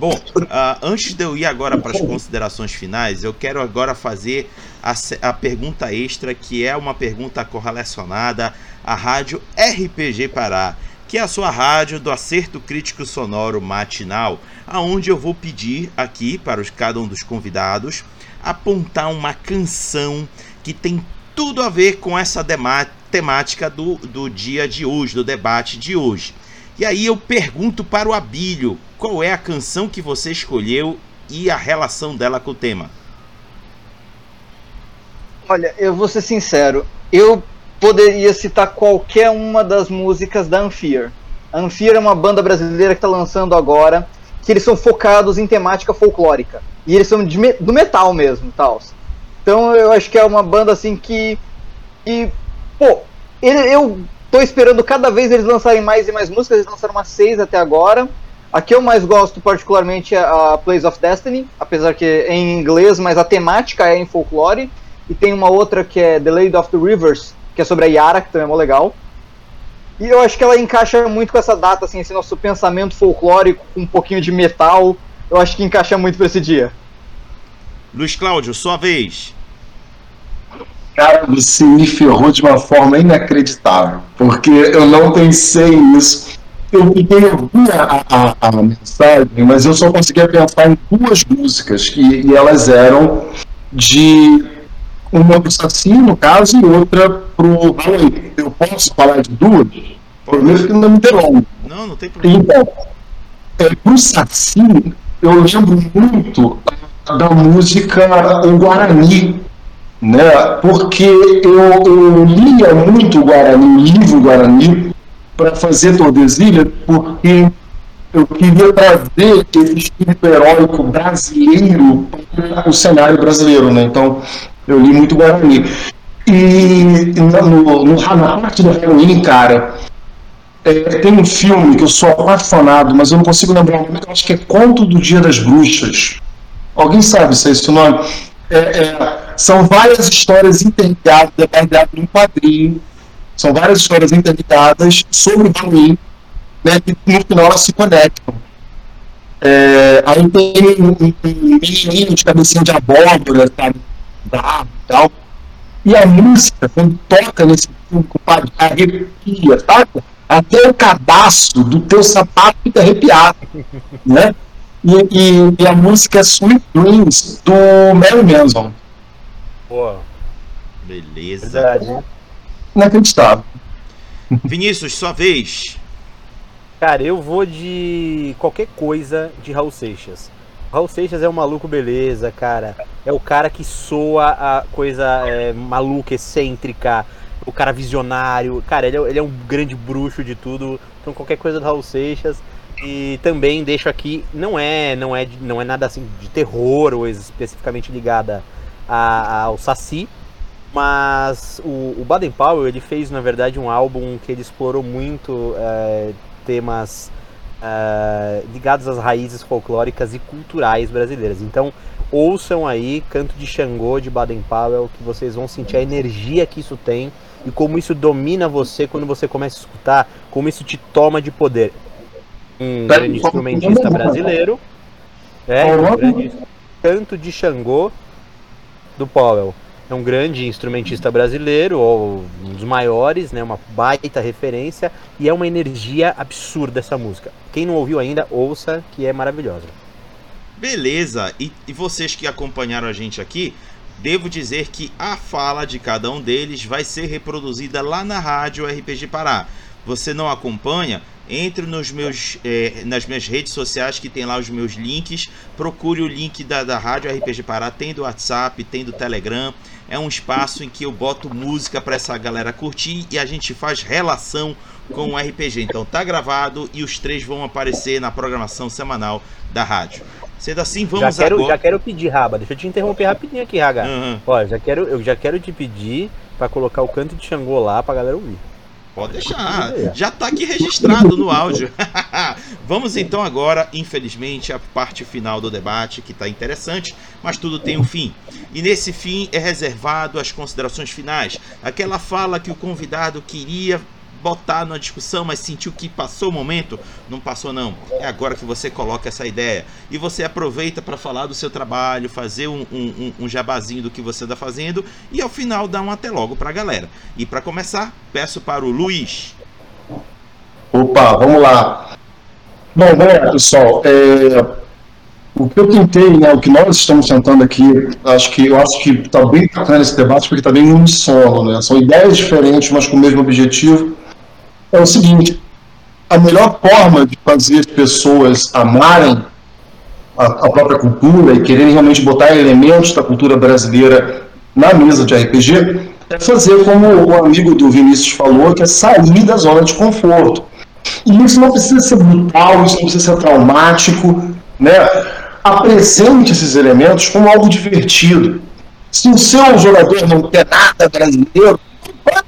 Speaker 1: Bom, uh, antes de eu ir agora para as considerações finais, eu quero agora fazer a, a, pergunta extra, que é uma pergunta correlacionada à rádio RPG Pará, que é a sua rádio do acerto crítico sonoro matinal, aonde eu vou pedir aqui para os, cada um dos convidados apontar uma canção que tem tudo a ver com essa temática do, do dia de hoje, do debate de hoje. E aí eu pergunto para o Abílio, qual é a canção que você escolheu e a relação dela com o tema?
Speaker 4: Olha, eu vou ser sincero, eu poderia citar qualquer uma das músicas da Anfir. A Anfir é uma banda brasileira que está lançando agora, que eles são focados em temática folclórica. E eles são do metal mesmo, tal. Então eu acho que é uma banda assim que. que pô, ele, eu tô esperando cada vez eles lançarem mais e mais músicas, eles lançaram umas seis até agora. A que eu mais gosto particularmente é a Plays of Destiny, apesar que é em inglês, mas a temática é em folclore. E tem uma outra que é The Lady of the Rivers, que é sobre a Yara, que também é mó legal. E eu acho que ela encaixa muito com essa data, assim, esse nosso pensamento folclórico, com um pouquinho de metal. Eu acho que encaixa muito para esse dia.
Speaker 1: Luiz Cláudio, sua vez.
Speaker 3: Cara, você me ferrou de uma forma inacreditável, porque eu não pensei nisso. Eu fiquei ouvindo a, a, a, mensagem, mas eu só conseguia pensar em duas músicas, e, e elas eram de uma pro Saci, no caso, e outra pro Halloween. Eu posso falar de duas? Prometo que não me interrompe.
Speaker 1: Não, não tem problema.
Speaker 3: Então, é, pro Saci, eu lembro muito da música O Guarani, né? Porque eu, eu lia muito Guarani, livro Guarani, para fazer Tordesilha, porque eu queria trazer esse espírito heróico brasileiro para o cenário brasileiro, né? Então, eu li muito Guarani. E no, no, na parte do Halloween, cara, é, tem um filme que eu sou apaixonado, mas eu não consigo lembrar o nome, acho que é Conto do Dia das Bruxas. Alguém sabe se é esse o nome? É, é, são várias histórias interligadas, baseadas num quadrinho. São várias histórias interligadas sobre o Halloween, né, que no final elas se conectam. É, aí tem um, um, um menininho de cabecinha de abóbora, sabe? Tal. E a música, quando toca nesse filme, compadre, arrepia, sabe? Até o cadastro do teu sapato fica arrepiado, né? E, e, e, a música é Sweet Dreams, do Mary Manson.
Speaker 1: Pô. Beleza.
Speaker 2: Verdade.
Speaker 3: Inacreditável.
Speaker 1: Vinícius, sua vez.
Speaker 2: Cara, eu vou de qualquer coisa de Raul Seixas. Raul Seixas é um maluco beleza, cara. É o cara que soa a coisa é, maluca, excêntrica, o cara visionário. Cara, ele é, ele é, um grande bruxo de tudo. Então qualquer coisa do Raul Seixas. E também deixo aqui, não é, não é, não é nada assim de terror ou especificamente ligada a, ao Saci, mas o, o Baden Powell ele fez na verdade um álbum que ele explorou muito é, temas uh, ligados às raízes folclóricas e culturais brasileiras. Então, ouçam aí Canto de Xangô de Baden Powell, que vocês vão sentir a energia que isso tem e como isso domina você quando você começa a escutar, como isso te toma de poder. Um grande instrumentista brasileiro. É, um grande Canto de Xangô do Powell é um grande instrumentista brasileiro, ou um dos maiores, né, uma baita referência, e é uma energia absurda essa música. Quem não ouviu ainda, ouça, que é maravilhosa.
Speaker 1: Beleza, e, e vocês que acompanharam a gente aqui, devo dizer que a fala de cada um deles vai ser reproduzida lá na rádio RPG Pará. Você não acompanha? Entre nos meus, é, nas minhas redes sociais que tem lá os meus links. Procure o link da, da Rádio RPG Pará, tem do WhatsApp, tem do Telegram. É um espaço em que eu boto música para essa galera curtir e a gente faz relação com o RPG. Então tá gravado e os três vão aparecer na programação semanal da rádio. Sendo assim, vamos
Speaker 2: já quero,
Speaker 1: agora.
Speaker 2: Já quero pedir, Raba. Deixa eu te interromper rapidinho aqui, Raga. Uhum. Ó, já quero, eu já quero te pedir para colocar o canto de Xangô lá pra galera ouvir.
Speaker 1: Pode deixar, já está aqui registrado no áudio. Vamos então agora, infelizmente, à parte final do debate, que está interessante, mas tudo tem um fim. E nesse fim é reservado as considerações finais, aquela fala que o convidado queria botar numa discussão, mas sentiu que passou o momento, não passou não. É agora que você coloca essa ideia e você aproveita para falar do seu trabalho, fazer um, um, um, jabazinho do que você está fazendo e ao final dar um até logo para a galera. E para começar, peço para o Luiz.
Speaker 3: Opa, vamos lá. Bom, bom pessoal, é, o que eu tentei, né, o que nós estamos tentando aqui, acho que eu acho que está bem bacana esse debate porque está bem unissono, né? São ideias diferentes, mas com o mesmo objetivo é o seguinte: a melhor forma de fazer as pessoas amarem a, a própria cultura e quererem realmente botar elementos da cultura brasileira na mesa de RPG é fazer como o amigo do Vinícius falou, que é sair da zona de conforto. E isso não precisa ser brutal, isso não precisa ser traumático, né? Apresente esses elementos como algo divertido. Se o seu jogador não quer nada brasileiro,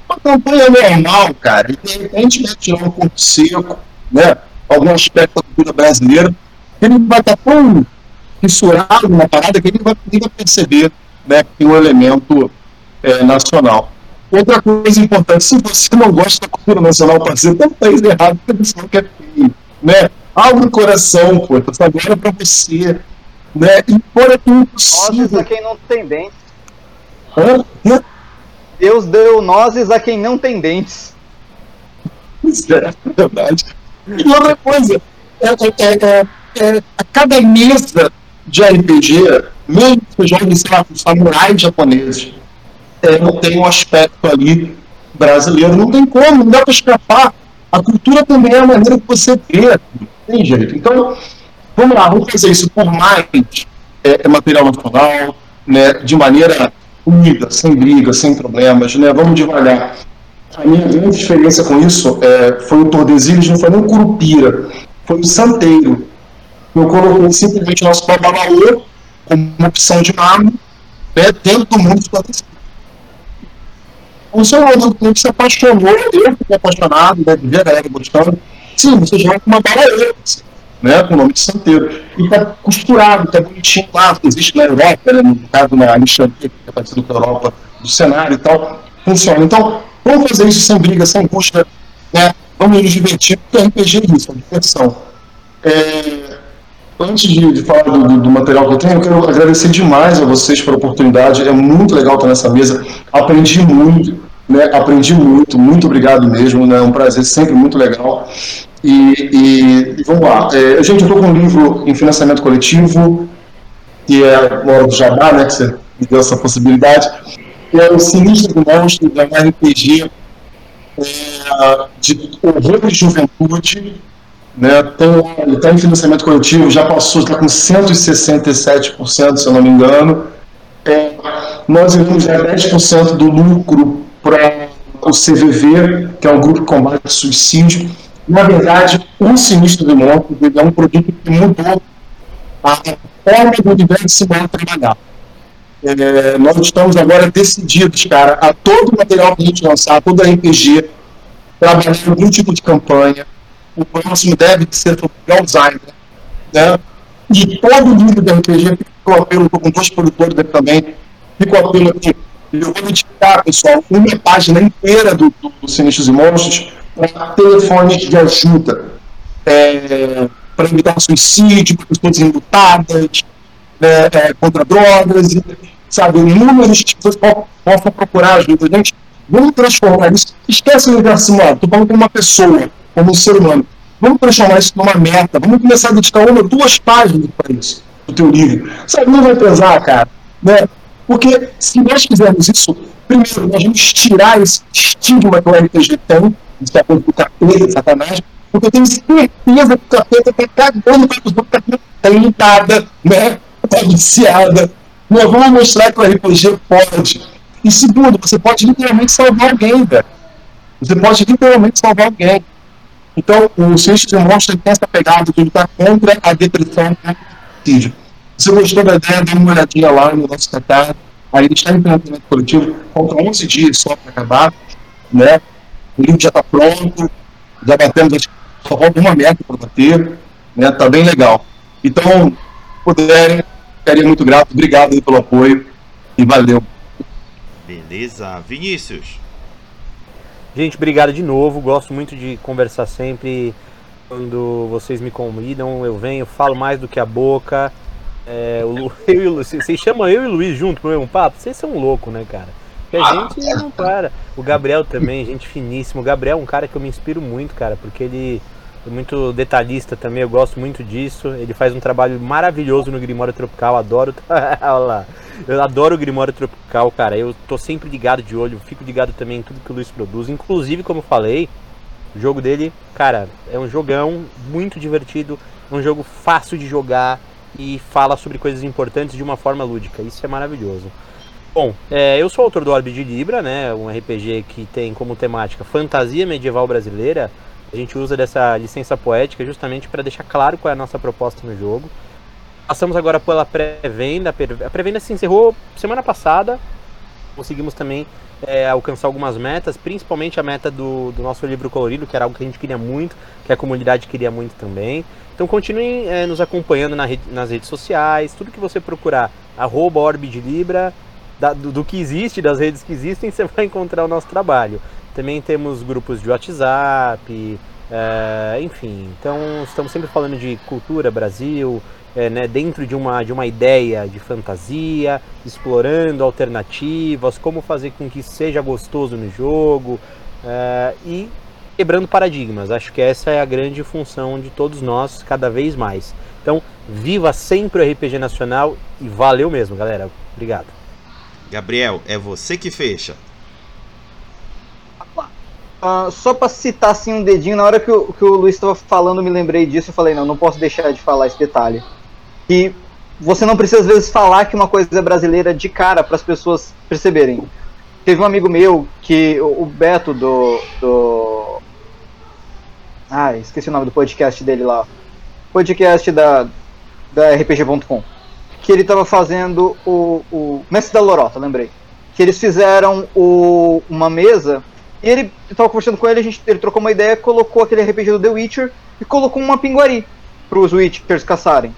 Speaker 3: uma campanha normal, cara, e de repente vai tirar um ponto seco, né? Algum aspecto da cultura brasileira, ele vai estar tão fissurado na parada que ele vai, ele vai perceber né, que tem um elemento é, nacional. Outra coisa importante, se você não gosta da cultura nacional, parceiro, tá país errado, porque você não quer feio, né? Abre o coração, pô, essa agora é pra você, né? E fora que impossível...
Speaker 4: Nozes a quem não tem dentes. Hã? Deus deu nozes a quem não tem dentes.
Speaker 3: Isso é verdade. E outra coisa, é, é, é, é, a cada mesa de RPG, mesmo que você jogue, sei lá, com samurais japoneses, é, não tem um aspecto ali brasileiro, não tem como, não dá para escapar. A cultura também é a maneira que você vê, não tem jeito. Então, vamos lá, vamos fazer isso por mais é, é material nacional, né, de maneira unida, sem briga, sem problemas, né, vamos devagar. A minha grande experiência com isso é, foi o Tordesilhas, não foi nem o Curupira, foi o Santeiro. Eu coloquei simplesmente nosso Babalaô como uma opção de mármore né, dentro do mundo do Tordesilhas o seu aluno que se apaixonou, eu fiquei apaixonado, deve ver a galera gostando. Sim, você joga com uma bala né, com o nome de Santeiro. E está costurado, está bonitinho lá, existe na Europa, né, no caso na Alexandria, que é parecido com a Europa, do cenário e tal, funciona. Então, vamos fazer isso sem briga, sem custa, né, vamos nos divertir, porque RPG é isso, é diversão. É, antes de, de falar do, do, material que eu tenho, eu quero agradecer demais a vocês pela oportunidade, é muito legal estar nessa mesa, aprendi muito, né, aprendi muito, muito obrigado mesmo, né, é um prazer sempre muito legal. E, e, vamos lá, é, gente, eu estou com um livro em financiamento coletivo, que é a hora do Jabá, né, que você me deu essa possibilidade, que é o Sinistro do Monstro, da RPG é, de horror de juventude, né, tem, ele está em financiamento coletivo, já passou, está com 167%, se eu não me engano. É, nós iremos dar 10% do lucro para o CVV, que é o Grupo de Combate Suicídio. Na verdade, o Sinistro de Monte é um produto que mudou a forma do universo humano trabalhar. É, nós estamos agora decididos, cara, a todo o material que a gente lançar, todo RPG, trabalhar em algum tipo de campanha. O próximo deve ser sobre Alzheimer. Né? E todo o livro de RPG ficou apelo, estou com dois produtores aqui também, ficou apelo aqui eu vou dedicar, pessoal, uma página inteira do, do, do Sinistros e Monstros telefones de ajuda, é, para evitar suicídio, para pessoas enlutadas, né, é, contra drogas, sabe, números que pessoas possam procurar ajuda. Gente, vamos transformar isso. Esquece o universo simulado, estou falando como uma pessoa, como um ser humano. Vamos transformar isso numa meta. Vamos começar a dedicar uma, duas páginas para isso, o teu livro. Sabe, não vai pesar, cara. Né? Porque se nós fizermos isso, primeiro, nós vamos tirar esse estigma que o RPG tem, de é do capeta, satanás, porque eu tenho certeza que o capeta está cagando para os outros, está limitada, né? está viciada. Nós vamos mostrar que o RPG pode. E segundo, você pode literalmente salvar alguém, velho. Você pode literalmente salvar alguém. Então, o Ciência demonstra que essa pegada de lutar contra a depressão e o. Se você gostou da ideia, dê uma olhadinha lá no nosso catálogo. Aí está em financiamento coletivo, faltam 11 dias só para acabar. Né? O livro já está pronto, já batemos, só falta uma meta para bater. Né? Tá bem legal. Então, se puderem, ficaria muito grato. Obrigado pelo apoio e valeu.
Speaker 1: Beleza. Vinícius.
Speaker 2: Gente, obrigado de novo. Gosto muito de conversar sempre. Quando vocês me convidam, eu venho, falo mais do que a boca. É, o, eu e o, vocês chamam eu e o Luiz junto pro mesmo papo? Vocês são loucos, né, cara? Porque a gente não para. O Gabriel também, gente finíssimo. O Gabriel é um cara que eu me inspiro muito, cara, porque ele é muito detalhista também, eu gosto muito disso. Ele faz um trabalho maravilhoso no Grimório Tropical, adoro. Olha lá. Eu adoro o Grimório Tropical, cara. Eu tô sempre ligado de olho, fico ligado também em tudo que o Luiz produz. Inclusive, como eu falei, o jogo dele, cara, é um jogão muito divertido, é um jogo fácil de jogar e fala sobre coisas importantes de uma forma lúdica. Isso é maravilhoso. Bom, é, eu sou autor do Orbe de Libra, né, um RPG que tem como temática fantasia medieval brasileira. A gente usa dessa licença poética justamente para deixar claro qual é a nossa proposta no jogo. Passamos agora pela pré-venda. A pré-venda se encerrou semana passada. Conseguimos também é, alcançar algumas metas, principalmente a meta do, do, nosso livro colorido, que era algo que a gente queria muito, que a comunidade queria muito também. Então continuem é, nos acompanhando na rede, nas redes sociais, tudo que você procurar, arroba Orbe de Libra, da, do, do, que existe, das redes que existem, você vai encontrar o nosso trabalho. Também temos grupos de WhatsApp, é, enfim, então estamos sempre falando de cultura, Brasil, é, né, dentro de uma, de uma ideia de fantasia, explorando alternativas, como fazer com que seja gostoso no jogo é, e quebrando paradigmas. Acho que essa é a grande função de todos nós, cada vez mais. Então, viva sempre o RPG Nacional e valeu mesmo, galera. Obrigado.
Speaker 1: Gabriel, é você que fecha.
Speaker 4: Uh, só para citar assim um dedinho, na hora que o, que o Luiz estava falando, me lembrei disso. Eu falei, não, não posso deixar de falar esse detalhe que você não precisa às vezes falar que uma coisa é brasileira de cara para as pessoas perceberem. Teve um amigo meu que o Beto do do ah, esqueci o nome do podcast dele lá. Podcast da da RPG.com. Que ele estava fazendo o, o Mestre da Lorota, lembrei. Que eles fizeram o, uma mesa e ele estava conversando com ele, a gente, ele trocou uma ideia, colocou aquele RPG do The Witcher e colocou uma pinguari para os Witchers caçarem.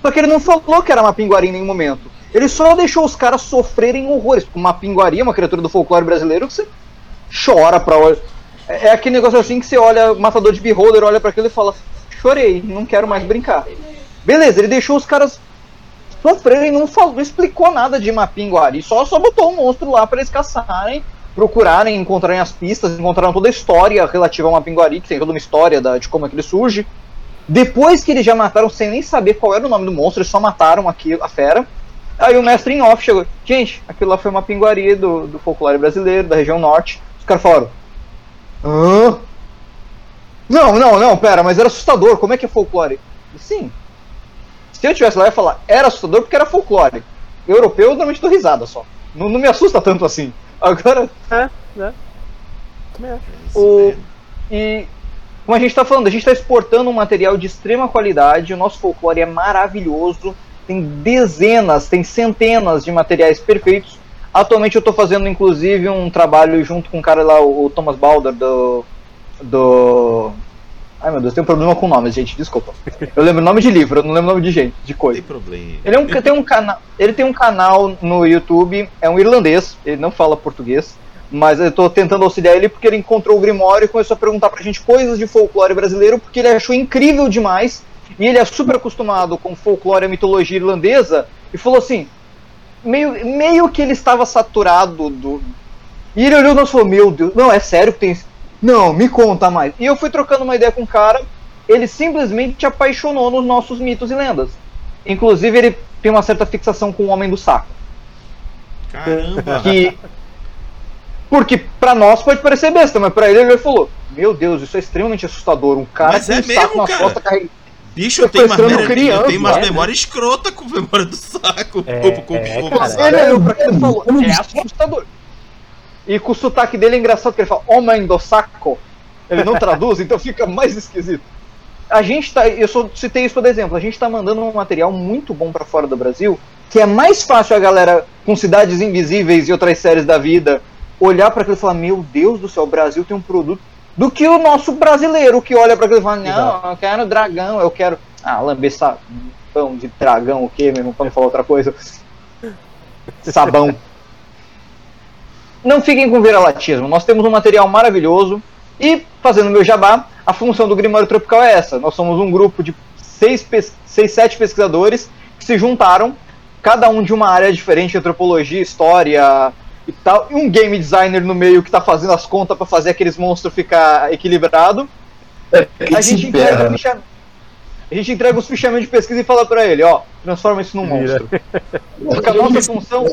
Speaker 4: Só que ele não falou que era uma pinguari em nenhum momento. Ele só deixou os caras sofrerem horrores. Uma pinguari, uma criatura do folclore brasileiro, que você chora pra olhar. É, é aquele negócio assim que você olha, matador de beholder, olha para aquilo e fala: chorei, não quero mais brincar. Beleza, ele deixou os caras sofrerem, não, falou, não explicou nada de uma pinguari, só, só botou um monstro lá para eles caçarem, procurarem, encontrarem as pistas, encontraram toda a história relativa a uma pinguari, que tem toda uma história da, de como é que ele surge. Depois que eles já mataram sem nem saber qual era o nome do monstro, eles só mataram aqui a fera. Aí o mestre em off chegou. Gente, aquilo lá foi uma pinguaria do, do folclore brasileiro, da região norte. Os caras falaram. Hã? Não, não, não, pera, mas era assustador. Como é que é folclore? Sim. Se eu tivesse lá, eu ia falar, era assustador porque era folclore. Europeu, eu normalmente dou risada só. Não, não me assusta tanto assim. Agora. É, né? O, e como a gente está falando, a gente está exportando um material de extrema qualidade, o nosso folclore é maravilhoso, tem dezenas, tem centenas de materiais perfeitos. Atualmente eu estou fazendo inclusive um trabalho junto com um cara lá, o Thomas Balder, do. do. Ai meu Deus, tem um problema com nomes, gente, desculpa. Eu lembro nome de livro, eu não lembro nome de gente, de coisa.
Speaker 1: Tem problema.
Speaker 4: Ele, é um, tem um cana ele tem um canal no YouTube, é um irlandês, ele não fala português. Mas eu tô tentando auxiliar ele porque ele encontrou o Grimório e começou a perguntar pra gente coisas de folclore brasileiro, porque ele achou incrível demais. E ele é super acostumado com folclore e mitologia irlandesa, e falou assim: meio, meio que ele estava saturado do. E ele olhou e falou: Meu Deus, não, é sério que tem. Não, me conta mais. E eu fui trocando uma ideia com o cara, ele simplesmente apaixonou nos nossos mitos e lendas. Inclusive, ele tem uma certa fixação com o Homem do Saco.
Speaker 1: Caramba!
Speaker 4: Que porque para nós pode parecer besta, mas para ele ele falou: Meu Deus, isso é extremamente assustador. Um cara
Speaker 1: mas com é um mesmo, saco cara. costas carregando. Bicho, eu tenho, umas, criança, eu tenho umas memórias escrotas com memória do saco.
Speaker 2: É,
Speaker 1: com, com,
Speaker 2: é,
Speaker 1: com,
Speaker 2: cara,
Speaker 4: ele olhou pra aquilo e falou: É assustador. E com o sotaque dele é engraçado que ele fala: Homem do saco. Ele não traduz, então fica mais esquisito. A gente tá. Eu só citei isso por exemplo. A gente tá mandando um material muito bom para fora do Brasil, que é mais fácil a galera com Cidades Invisíveis e outras séries da vida olhar para aquilo e falar: Meu Deus do céu, o Brasil tem um produto. Do que o nosso brasileiro que olha para aquilo e fala: Não, Exato. eu quero dragão, eu quero. Ah, lamber sabão de dragão, o quê, meu irmão? Pra não falar outra coisa. Sabão. Não fiquem com viralatismo. Nós temos um material maravilhoso. E, fazendo meu jabá, a função do Grimório Tropical é essa. Nós somos um grupo de seis, seis sete pesquisadores que se juntaram, cada um de uma área diferente, antropologia, história, e tal, e um game designer no meio que tá fazendo as contas para fazer aqueles monstros ficar equilibrado. É, a gente entrega ficha... a gente entrega os fichamentos de pesquisa e fala para ele, ó, transforma isso num monstro. Porque a nossa função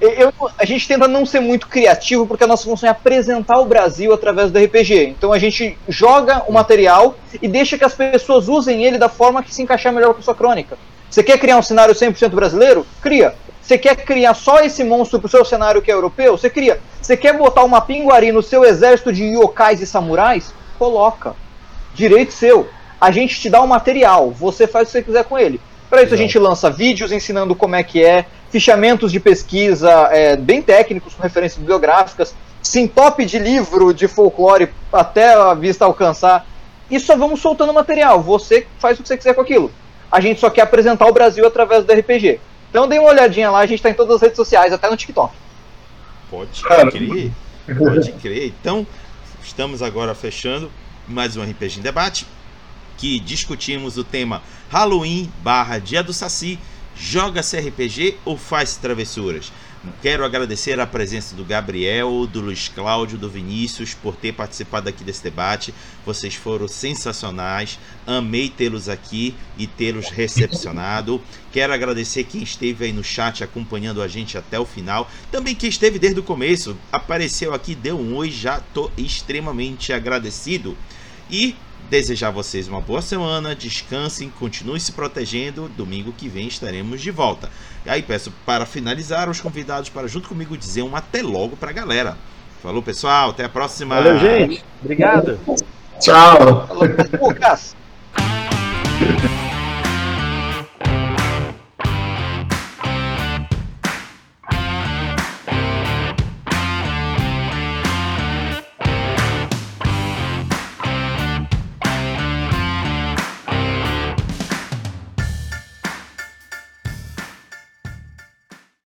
Speaker 4: eu, a gente tenta não ser muito criativo porque a nossa função é apresentar o Brasil através do RPG. Então a gente joga o material e deixa que as pessoas usem ele da forma que se encaixar melhor com a sua crônica. Você quer criar um cenário 100% brasileiro? Cria. Você quer criar só esse monstro pro seu cenário que é europeu? Você cria. Você quer botar uma pinguari no seu exército de yokais e samurais? Coloca. Direito seu. A gente te dá o material, você faz o que você quiser com ele. Para isso a gente lança vídeos ensinando como é que é, fichamentos de pesquisa é, bem técnicos, com referências bibliográficas, top de livro de folclore até a vista alcançar. E só vamos soltando material. Você faz o que você quiser com aquilo. A gente só quer apresentar o Brasil através do RPG. Então dê uma olhadinha lá, a gente está em todas as redes sociais, até no TikTok.
Speaker 1: Pode crer, pode crer. Então, estamos agora fechando mais um RPG em debate, que discutimos o tema Halloween barra Dia do Saci, joga CRPG ou faz travessuras? Quero agradecer a presença do Gabriel, do Luiz Cláudio, do Vinícius por ter participado aqui desse debate. Vocês foram sensacionais. Amei tê-los aqui e tê-los recepcionado. Quero agradecer quem esteve aí no chat acompanhando a gente até o final. Também quem esteve desde o começo, apareceu aqui, deu um oi, já tô extremamente agradecido. E desejar a vocês uma boa semana, descansem, continuem se protegendo. Domingo que vem estaremos de volta. E aí peço para finalizar os convidados para junto comigo dizer um até logo para a galera. Falou pessoal, até a próxima.
Speaker 2: Valeu gente, obrigado.
Speaker 3: Tchau.
Speaker 4: Falou, Lucas.